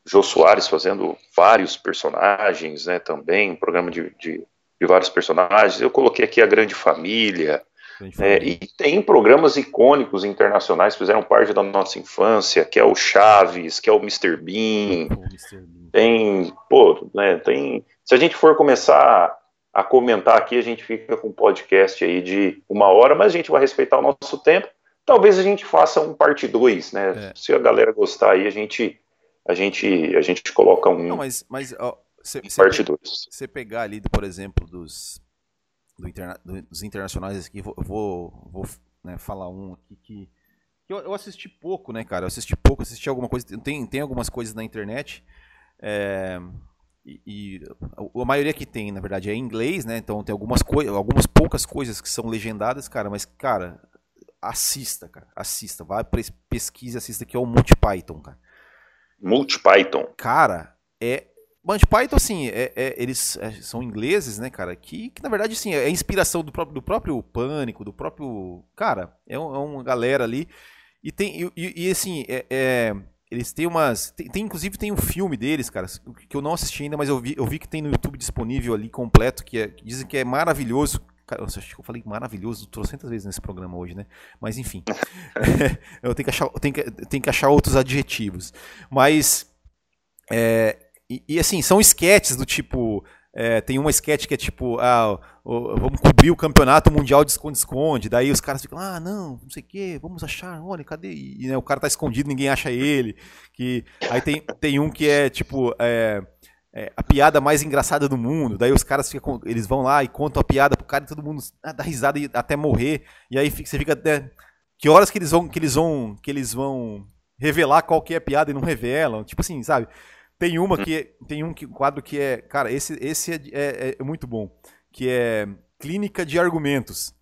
Jô Soares fazendo vários personagens, né? Também, um programa de, de, de, vários personagens. Eu coloquei aqui a Grande Família, É, e tem programas icônicos internacionais que fizeram parte da nossa infância, que é o Chaves, que é o Mr. Bean. Pô, Mr. Bean. Tem, pô, né, tem. Se a gente for começar a comentar aqui, a gente fica com um podcast aí de uma hora, mas a gente vai respeitar o nosso tempo. Talvez a gente faça um parte 2, né? É. Se a galera gostar aí, a gente a gente a gente coloca um Não, mas mas ó, cê, parte 2. Você pegar ali, por exemplo, dos do interna dos internacionais aqui, vou, vou, vou né, falar um aqui que, que eu, eu, assisti pouco, né, cara? Eu assisti pouco, assisti alguma coisa. Tem, tem algumas coisas na internet. É, e, e, a maioria que tem, na verdade, é em inglês, né? Então tem algumas coisas, algumas poucas coisas que são legendadas, cara, mas, cara, assista, cara. Assista. Vai, pesquise, assista que é o Multi Python, cara. Multi Python. Cara, é Monty Python, assim, é, é, eles é, são ingleses, né, cara? Que, que na verdade, assim, é inspiração do próprio, do próprio Pânico, do próprio. Cara, é, um, é uma galera ali. E tem. E, e assim, é, é, eles têm umas. Tem, tem, inclusive tem um filme deles, cara, que eu não assisti ainda, mas eu vi, eu vi que tem no YouTube disponível ali completo, que, é, que dizem que é maravilhoso. Cara, eu acho que eu falei maravilhoso trocentas vezes nesse programa hoje, né? Mas enfim. eu tenho que achar, tenho que, tenho que achar outros adjetivos. Mas. É, e, e, assim, são esquetes do tipo. É, tem uma sketch que é tipo, ah, vamos cobrir o campeonato mundial de esconde-esconde. Daí os caras ficam, ah, não, não sei o que, vamos achar, olha, cadê? E né, o cara tá escondido, ninguém acha ele. Que, aí tem, tem um que é tipo. É, é, a piada mais engraçada do mundo. Daí os caras ficam, eles vão lá e contam a piada pro cara e todo mundo ah, dá risada até morrer. E aí você fica até. Que horas que eles vão. Que eles vão. Que eles vão revelar qual que é a piada e não revelam. Tipo assim, sabe? Tem uma hum. que tem um, quadro que é, cara, esse, esse é, é, é, muito bom, que é clínica de argumentos.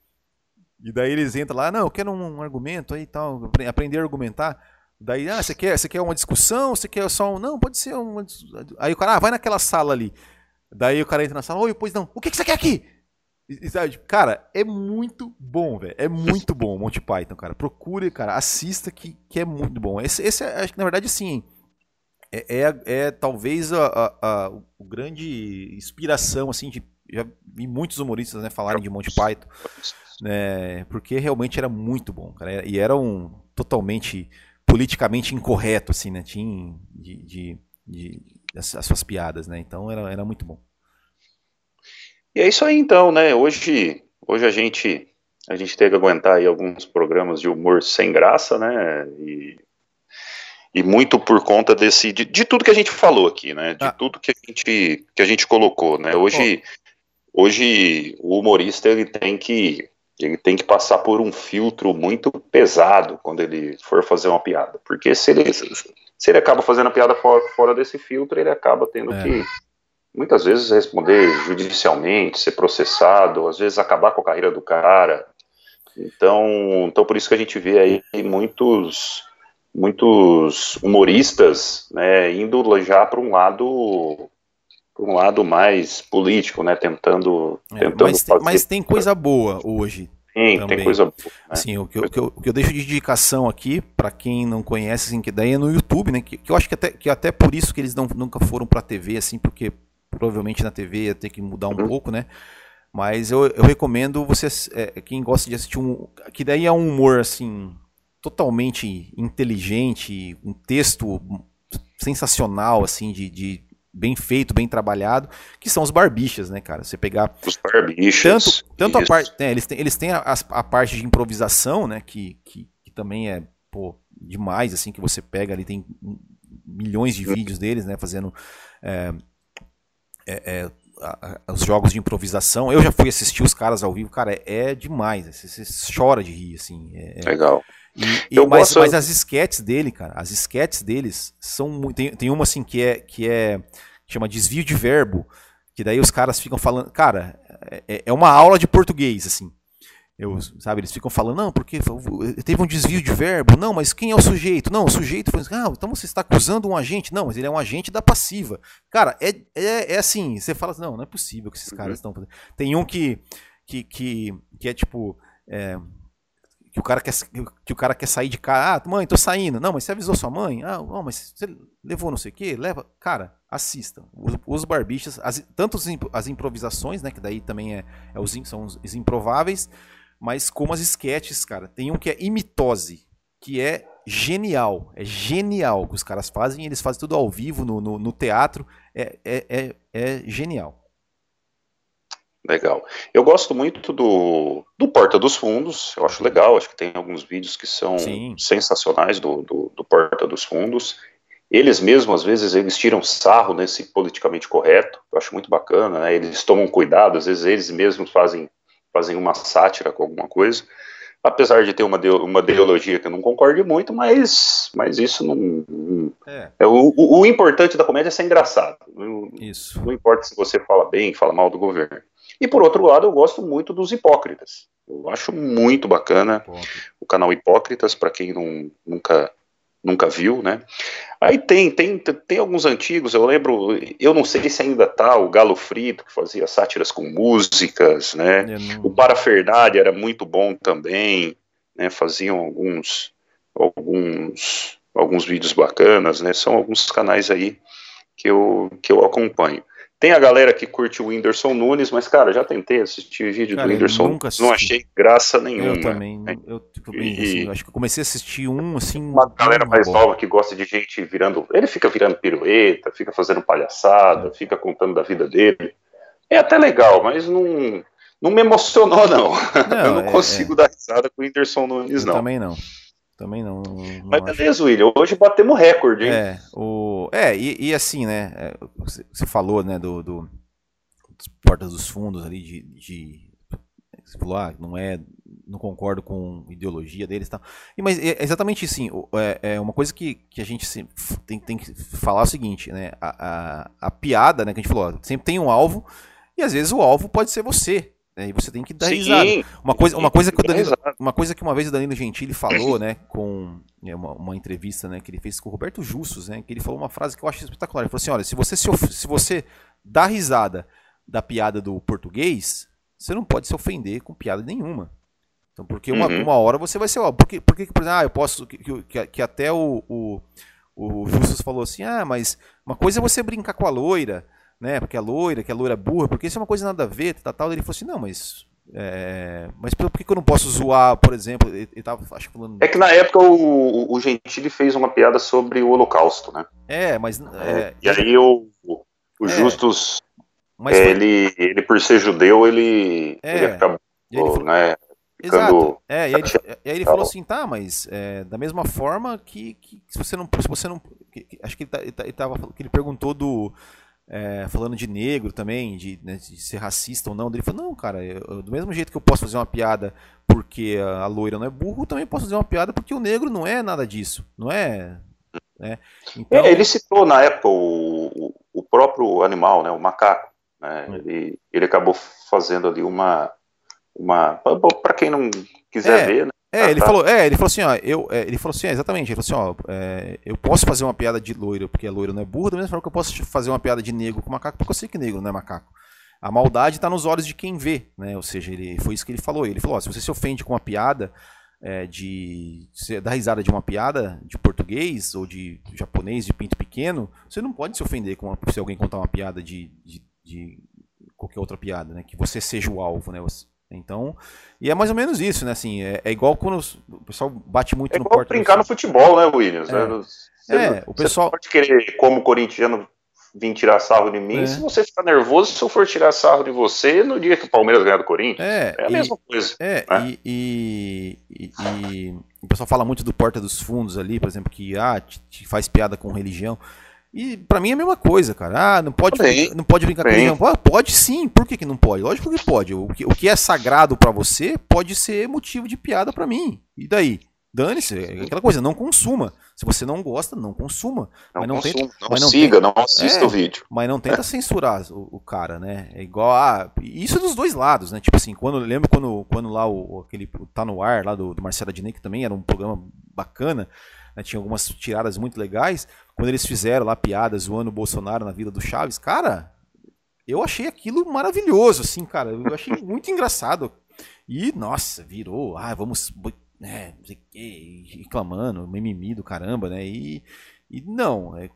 E daí eles entram lá, não, eu quero um argumento aí tal, aprender a argumentar. Daí, ah, você quer, você quer uma discussão? Você quer só um. Não, pode ser uma. Aí o cara, ah, vai naquela sala ali. Daí o cara entra na sala, oi, pois não, o que, que você quer aqui? E, sabe, cara, é muito bom, velho. É muito bom o Monty Python, cara. Procure, cara, assista que, que é muito bom. Esse, esse é, acho que na verdade, sim é, é, é talvez a, a, a, a, grande inspiração, assim, de, já vi muitos humoristas né, falarem de Monty Python, né, porque realmente era muito bom, cara, e era um totalmente politicamente incorreto, assim, né, tinha de, de, de as, as, suas piadas, né, então era, era muito bom. E é isso aí, então, né, hoje, hoje a gente a gente teve que aguentar aí alguns programas de humor sem graça, né, e e muito por conta desse de, de, tudo que a gente falou aqui, né? De ah. tudo que a gente que a gente colocou, né? Hoje oh. hoje o humorista ele tem que ele tem que passar por um filtro muito pesado quando ele for fazer uma piada, porque se ele se ele acaba fazendo a piada fora, fora desse filtro, ele acaba tendo é. que muitas vezes responder judicialmente, ser processado, às vezes acabar com a carreira do cara. Então, então por isso que a gente vê aí muitos muitos humoristas né, indo já para um lado um lado mais político, né, tentando, é, tentando mas, fazer... mas tem coisa boa hoje. Sim, também. tem coisa boa. Né? Assim, o que, eu, que eu, que eu deixo de indicação aqui, para quem não conhece, assim, que daí é no YouTube, né? Que, que, eu acho que até, que até por isso que eles não, nunca foram pra TV, assim, porque provavelmente na TV ia ter que mudar um uhum. pouco, né? Mas eu, eu recomendo vocês, é, quem gosta de assistir um. Que daí é um humor, assim, totalmente inteligente, um texto sensacional, assim, de, de, bem feito, bem trabalhado, que são os barbichas, né, cara? Você pegar. Os barbichas. Tanto, tanto a parte. É, eles têm, eles têm a, a, parte de improvisação, né? Que, que, que, também é, pô, demais, assim, que você pega ali, tem milhões de vídeos deles, né? Fazendo. É, é, é os jogos de improvisação. Eu já fui assistir os caras ao vivo, cara, é, é demais. Você, você, chora de rir, assim. É Legal. E, e mas, mas, as esquetes dele, cara, as esquetes deles são muito. Tem, tem uma assim que é que é chama desvio de verbo, que daí os caras ficam falando, cara, é, é uma aula de português assim. Eu, sabe, eles ficam falando, não, porque teve um desvio de verbo, não, mas quem é o sujeito? Não, o sujeito foi, ah, então você está acusando um agente, não, mas ele é um agente da passiva. Cara, é, é, é assim, você fala, não, não é possível que esses caras uhum. estão fazendo. Tem um que, que, que, que é tipo, é, que o cara quer, que o cara quer sair de casa. Ah, mãe, tô saindo. Não, mas você avisou sua mãe? Ah, não, mas você levou não sei o quê? Leva. Cara, assista. Os, os barbichas, as, tanto as improvisações, né? Que daí também é, é os, são os improváveis, mas como as esquetes, cara. Tem um que é imitose, que é genial. É genial que os caras fazem. Eles fazem tudo ao vivo, no, no, no teatro. É, é, é, é, genial. Legal. Eu gosto muito do, do Porta dos Fundos. Eu acho legal. Acho que tem alguns vídeos que são Sim. sensacionais do, do, do Porta dos Fundos. Eles mesmos, às vezes, eles tiram sarro nesse politicamente correto. Eu acho muito bacana, né? Eles tomam cuidado, às vezes eles mesmos fazem, fazem uma sátira com alguma coisa apesar de ter uma, uma ideologia que eu não concorde muito, mas, mas isso não. É. é o, o, o, importante da comédia é ser engraçado. Isso. Não importa se você fala bem, fala mal do governo. E por outro lado, eu gosto muito dos hipócritas. Eu acho muito bacana o canal Hipócritas, para quem não, nunca nunca viu, né? Aí tem, tem, tem alguns antigos, eu lembro, eu não sei se ainda tá, o Galo Frito, que fazia sátiras com músicas, né? Não... O Parafernade era muito bom também, né? Faziam alguns, alguns, alguns vídeos bacanas, né? São alguns canais aí que eu, que eu acompanho. Tem a galera que curte o Whindersson Nunes, mas, cara, já tentei assistir vídeo cara, do Whindersson, não achei graça nenhuma. Eu também, né? eu, tipo, e, assim, acho que eu comecei a assistir um, assim... Uma galera mais bom. nova que gosta de gente virando... Ele fica virando pirueta, fica fazendo palhaçada, é. fica contando da vida dele. É até legal, mas não, não me emocionou, não. não eu não é, consigo é. dar risada com o Whindersson Nunes, eu não. também não. Também não. não Mas beleza, William. Hoje batemos recorde, hein? É, o... é e, e assim, né? É, você falou, né, do, do portas dos fundos ali, de, de. Você falou, ah, não é. Não concordo com a ideologia deles e tal. E, mas é exatamente assim. É, é uma coisa que, que a gente tem, tem que falar o seguinte, né? A, a, a piada, né, que a gente falou, sempre tem um alvo, e às vezes o alvo pode ser você. Né? E você tem que dar sim, risada. Uma coisa, uma, coisa que o Danilo, uma coisa que uma vez o Danilo Gentili falou, né, com né, uma, uma, entrevista né, que ele fez com o Roberto Justus, né, que ele falou uma frase que eu acho espetacular. Ele falou assim: olha, se você, se, se você dá risada da piada do português, você não pode se ofender com piada nenhuma. Então, porque uma, uhum. uma hora você vai ser. Ó, porque, porque, por exemplo, ah, eu posso. Que, que, que até o, o, o Justus falou assim: ah, mas uma coisa é você brincar com a loira né? Porque é loira, que é loira burra, porque isso é uma coisa nada a ver, tal, tal. Ele falou assim, não, mas. É, mas por que, que eu não posso zoar, por exemplo? Ele, ele tava, acho, falando... É que na época o, o Gentili fez uma piada sobre o Holocausto, né? É, mas. É, é e aí o, o é. Justus. Mas ele, ele, por ser judeu, ele, é, ele acabou, ele falou, né? Exato. É, e aí, e aí ele falou assim, tá, mas é, da mesma forma que, que se você não. Se você não que, acho que ele, tá, ele, tá, ele, tava, que ele perguntou do é, falando de negro também, de, né, de, ser racista ou não. Ele falou, não, cara, eu, do mesmo jeito que eu posso fazer uma piada porque a loira não é burro, eu também posso fazer uma piada porque o negro não é nada disso, não é? Né? Então... É, ele citou na época o, o próprio animal, né, o macaco. Né? Hum. Ele, ele acabou fazendo ali uma. uma para quem não quiser é, ver, né? É, ah, ele tá. falou, é, ele falou assim, ó, eu, é, ele falou assim, é, exatamente, ele falou assim, ó, é, eu posso fazer uma piada de loiro porque a loira não é burra, da mesma forma que eu posso fazer uma piada de negro com macaco porque eu sei que negro não é macaco. A maldade está nos olhos de quem vê, né? Ou seja, ele, foi isso que ele falou. Ele falou, ó, se você se ofende com uma piada é, de dá risada de uma piada de português ou de japonês de pinto pequeno, você não pode se ofender com uma, se alguém contar uma piada de, de, de qualquer outra piada, né? Que você seja o alvo, né? Você, então, e é mais ou menos isso, né? Assim, é, é igual quando o pessoal bate muito é no porta. brincar no futebol, né, Williams? É, você, é o pessoal pode querer, como corintiano, vir tirar sarro de mim. É. Se você ficar nervoso, se eu for tirar sarro de você no dia que o Palmeiras ganhar do Corinthians, é, é a e, mesma coisa. É, né? e, e, e, o pessoal fala muito do Porta dos Fundos ali, por exemplo, que ah, te, te faz piada com religião. E para mim é a mesma coisa, cara. Ah, não pode, bem, não pode brincar bem. com religião. Ah, pode sim. Por que, que não pode? Lógico que pode. O que, o que é sagrado para você pode ser motivo de piada para mim. E daí? Dane-se, é aquela coisa, não consuma. Se você não gosta, não consuma. Não mas não, consuma, tenta, não mas não siga, tenta, não assista é, o vídeo. Mas não tenta é. censurar o, o, cara, né? É igual a. Isso é dos dois lados, né? Tipo assim, quando lembro quando, quando lá o, aquele Tá no Ar, lá do, do Marcelo Adnet, que também era um programa bacana, né? tinha algumas tiradas muito legais quando eles fizeram lá piadas zoando o Bolsonaro na vida do Chaves, cara, eu achei aquilo maravilhoso, assim, cara. Eu achei muito engraçado. E, nossa, virou, ah, vamos, né, reclamando, mimimi do caramba, né? E, e não, é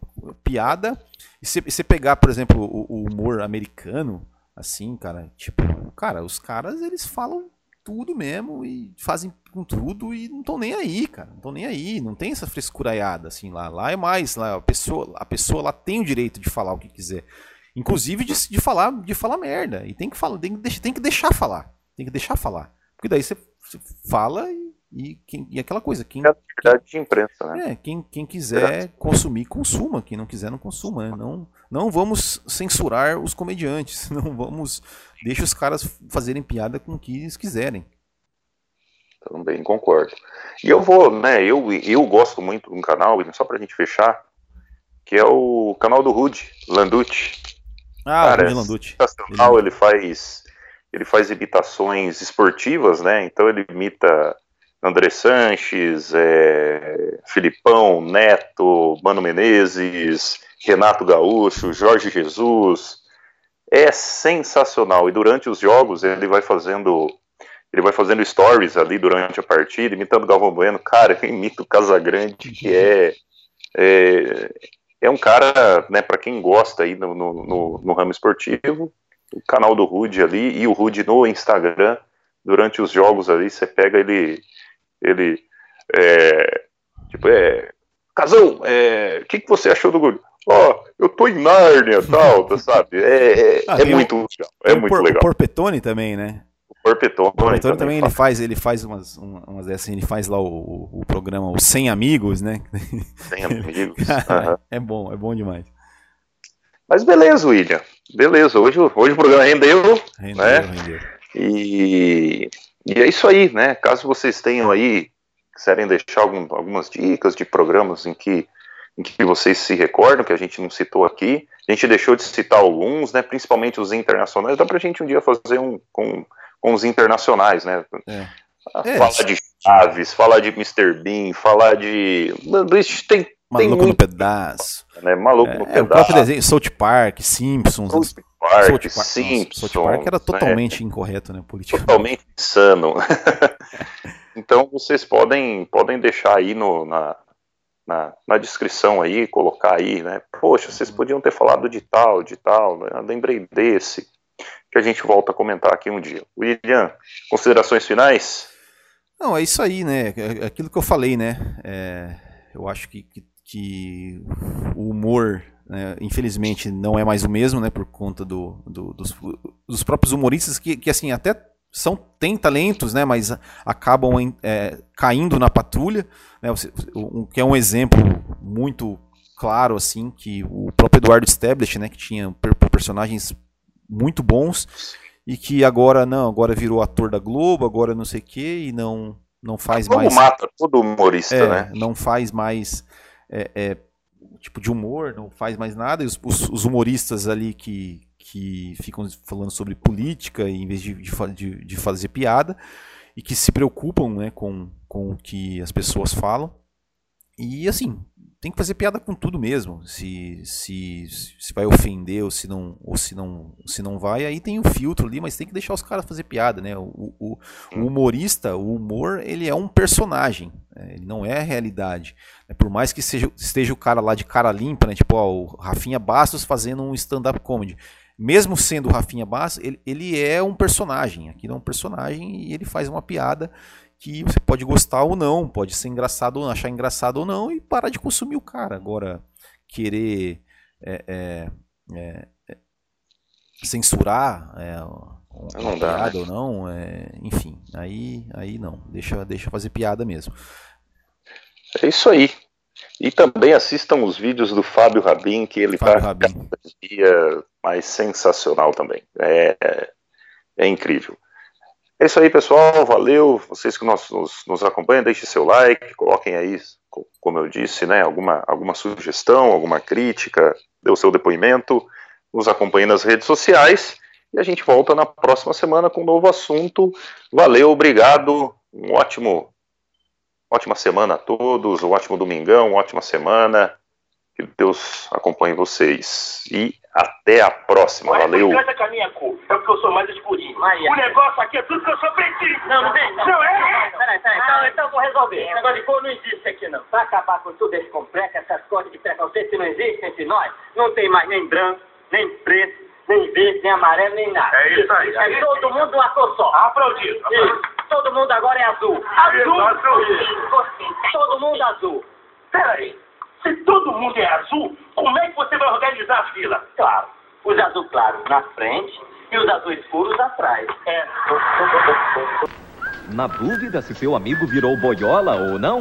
piada. E você pegar, por exemplo, o, o, humor americano, assim, cara, tipo, cara, os caras, eles falam tudo mesmo e fazem com tudo e não estão nem aí, cara. Não estão nem aí, não tem essa frescuraiada assim lá. Lá é mais, lá a pessoa, a pessoa lá tem o direito de falar o que quiser. Inclusive de, de falar, de falar merda. E tem que falar, tem que, tem que deixar falar. Tem que deixar falar. Porque daí você, você fala e e, quem, e aquela coisa, quem, é atividade de imprensa, né? É, quem, quem quiser consumir, consuma. Quem não quiser, não consuma. Não, não vamos censurar os comediantes. Não vamos. Deixa os caras fazerem piada com o que eles quiserem. Também concordo. E eu vou, né? Eu, eu gosto muito de um canal, só pra gente fechar, que é o canal do Rude, Landucci. Ah, Cara, Rudy Landucci. Sensacional, ele... ele faz. Ele faz imitações esportivas, né? Então ele imita André Sanches, é, Filipão, Neto, Mano Menezes, Renato Gaúcho, Jorge Jesus. É sensacional. E durante os jogos ele vai fazendo. Ele vai fazendo stories ali durante a partida, imitando Galvão Bueno. Cara, ele imita o Casagrande, que é, é, é um cara, né, para quem gosta aí no, no, no, ramo esportivo, o canal do Rude ali e o Rude no Instagram, durante os jogos ali, você pega ele ele, é, tipo, é, Casão, o é, que, que você achou do gol? Ó, oh, eu tô em Nárnia, tal, sabe? É, é, ah, é muito legal, é muito por, legal. O Porpetone também, né? O Porpetone, o Porpetone também, também ele faz, ele faz umas, umas dessas, ele faz lá o, o programa Os 100 Amigos, né? 100 Amigos. É bom, é bom demais. Mas beleza, William. Beleza, hoje, hoje o programa rendeu, rendeu né? Rendeu. E e é isso aí, né? Caso vocês tenham aí, quiserem deixar algum, algumas dicas de programas em que, em que vocês se recordam, que a gente não citou aqui, a gente deixou de citar alguns, né? Principalmente os internacionais. Dá pra gente um dia fazer um com, com os internacionais, né? É. É, falar de Chaves, falar de Mr. Bean, falar de. Tem, Maluco tem no pedaço. Né? Maluco é, no pedaço. É, o próprio desenho, South Park, Simpsons. South Park, South Park, Simpsons. South Park era totalmente né? incorreto, né, politicamente. Totalmente insano. então vocês podem, podem deixar aí no, na, na, na, descrição aí, colocar aí, né? Poxa, vocês podiam ter falado de tal, de tal, né? lembrei desse, que a gente volta a comentar aqui um dia. William, considerações finais? Não, é isso aí, né? É, é aquilo que eu falei, né? É, eu acho que, que, que o humor né, infelizmente não é mais o mesmo, né, por conta do, do dos, dos, próprios humoristas que, que assim até são têm talentos, né, mas acabam em, é, caindo na patrulha, né, um, que é um exemplo muito claro assim que o próprio Eduardo Stablish, né, que tinha personagens muito bons e que agora não, agora virou ator da Globo, agora não sei o que e não não faz mais mata todo humorista, é, né? Não faz mais é, é, tipo de humor, não faz mais nada. E os, os, humoristas ali que, que ficam falando sobre política em vez de, de, de, fazer piada e que se preocupam né, com, com o que as pessoas falam. E assim, tem que fazer piada com tudo mesmo. Se, se, se vai ofender ou se não ou se não se não vai, aí tem um filtro ali, mas tem que deixar os caras fazer piada, né? O, o, o humorista, o humor, ele é um personagem, né? ele não é a realidade. Né? Por mais que seja, esteja o cara lá de cara limpa, né? Tipo, ó, o Rafinha Bastos fazendo um stand-up comedy. Mesmo sendo o Rafinha Bastos, ele, ele é um personagem. Aqui é um personagem e ele faz uma piada que você pode gostar ou não, pode ser engraçado ou não, achar engraçado ou não e parar de consumir o cara. Agora, querer é, é, é, é censurar é, uma piada né? ou não, é, enfim, aí, aí não, deixa, deixa fazer piada mesmo. É isso aí. E também assistam os vídeos do Fábio Rabin, que ele está cada dia mais sensacional também. É, é incrível. É isso aí, pessoal. Valeu. Vocês que nos, nos, nos acompanham, deixem seu like, coloquem aí, como eu disse, né, alguma, alguma sugestão, alguma crítica, dê o seu depoimento, nos acompanhem nas redes sociais e a gente volta na próxima semana com um novo assunto. Valeu, obrigado. Um ótimo, ótima semana a todos, um ótimo domingão, uma ótima semana. Que Deus acompanhe vocês. E até a próxima. Mas Valeu. Não com a minha cor. É porque eu sou mais escurinho. O negócio aqui é tudo que eu sou pretinho. Não, não vem. Não, não é. Peraí, peraí. Então, então eu vou resolver. Esse negócio de cor não existe aqui, não. Pra acabar com tudo esse complexo, essas coisas de preconceito que não existem entre nós, não tem mais nem branco, nem preto, nem verde, nem amarelo, nem nada. É isso aí. É todo mundo uma cor só. Aplaudido. Isso. Todo mundo agora é azul. Azul? Azul. Isso. Todo mundo azul. Peraí. Se todo mundo é azul, como é que você vai organizar a fila? Claro. Os azul claros na frente e os azul escuros atrás. É. Na dúvida se seu amigo virou boiola ou não?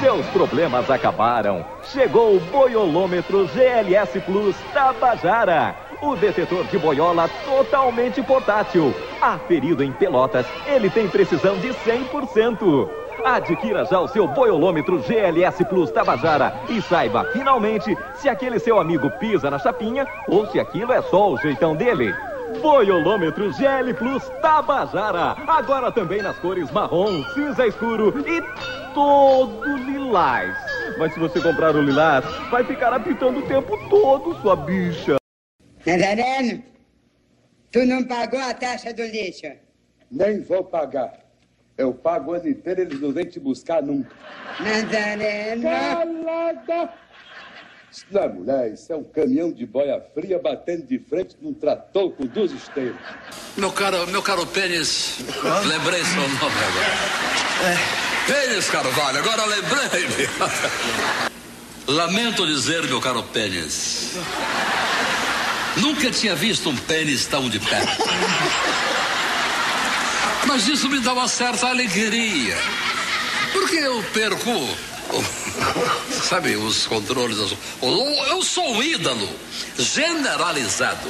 Seus problemas acabaram. Chegou o Boiolômetro GLS Plus Tabajara. O detetor de boiola totalmente portátil. Aferido em pelotas, ele tem precisão de 100%. Adquira já o seu boiolômetro GLS Plus Tabajara e saiba finalmente se aquele seu amigo pisa na chapinha ou se aquilo é só o jeitão dele. Boiolômetro GL Plus Tabajara. Agora também nas cores marrom, cinza escuro e todo lilás. Mas se você comprar o lilás, vai ficar apitando o tempo todo, sua bicha. Nazareno, tu não pagou a taxa do lixo. Nem vou pagar. Eu pago o ano inteiro, eles não vêm te buscar nunca. Nazareno. Calada! Isso não é mulher, isso é um caminhão de boia fria batendo de frente num trator com duas esteiras. Meu caro, meu caro Pênis, lembrei seu nome agora. Pênis Carvalho, agora lembrei-me. Lamento dizer, meu caro Pênis, nunca tinha visto um pênis tão de perto. Mas isso me dá uma certa alegria, porque eu perco, o- sabe, os controles. Eu eu sou um ídolo generalizado.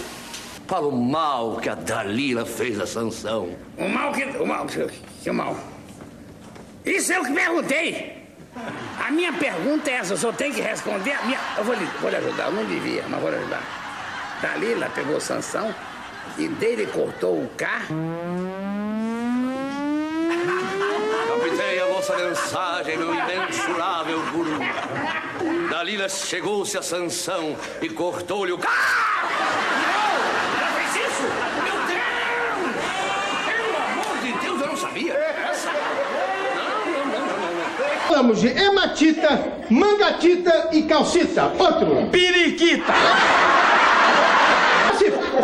Para o mal que a Dalila fez a Sansão. O mal que. O mal que. que mal. Isso é o que perguntei. A minha pergunta é essa, eu só tenho que responder a minha. Eu vou lhe, vou lhe ajudar, eu não devia, mas vou lhe ajudar. Dalila pegou Sansão e dele cortou o carro. Captei a vossa mensagem, meu imensurável guru. Dalila chegou-se a Sansão e cortou-lhe o carro. Ela fez isso? Meu Deus! Pelo amor de Deus, eu não sabia. Essa. Não, não, não, não, não. Falamos de hematita, mangatita e calcita. Outro. Periquita.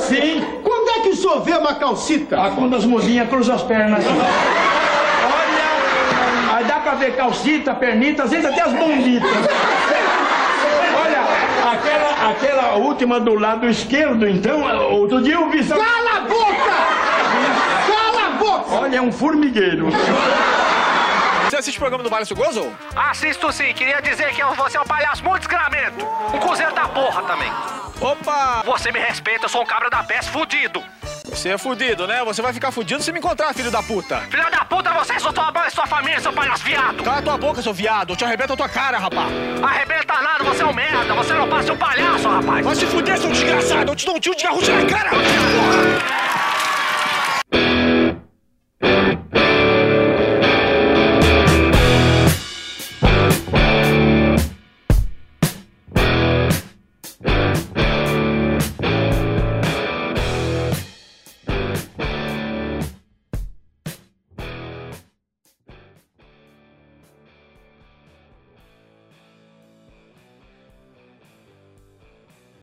Sim. Quando é que o senhor vê uma calcita? Ah, quando as mozinhas cruzam as pernas. Pra ver calcita, pernita, às vezes até as bombitas. Olha, aquela, aquela última do lado esquerdo, então, outro dia eu vi... Cala a boca! Cala a boca! Olha, é um formigueiro. Você assiste o programa do Mário Gozo? Assisto sim, queria dizer que você é um palhaço muito desgramento. Um cozeiro da porra também. Opa! Você me respeita, eu sou um cabra da peste fudido. Você é fudido, né? Você vai ficar fudido se me encontrar, filho da puta. Filho da puta, você, só tua mãe, sua família, seu palhaço viado. Cala tua boca, seu viado. Eu te arrebento a tua cara, rapaz. Arrebenta nada, você é um merda. Você não passa um palhaço, rapaz. Vai se fuder, seu desgraçado. Eu te dou um tiro de garrucha na cara. Porra!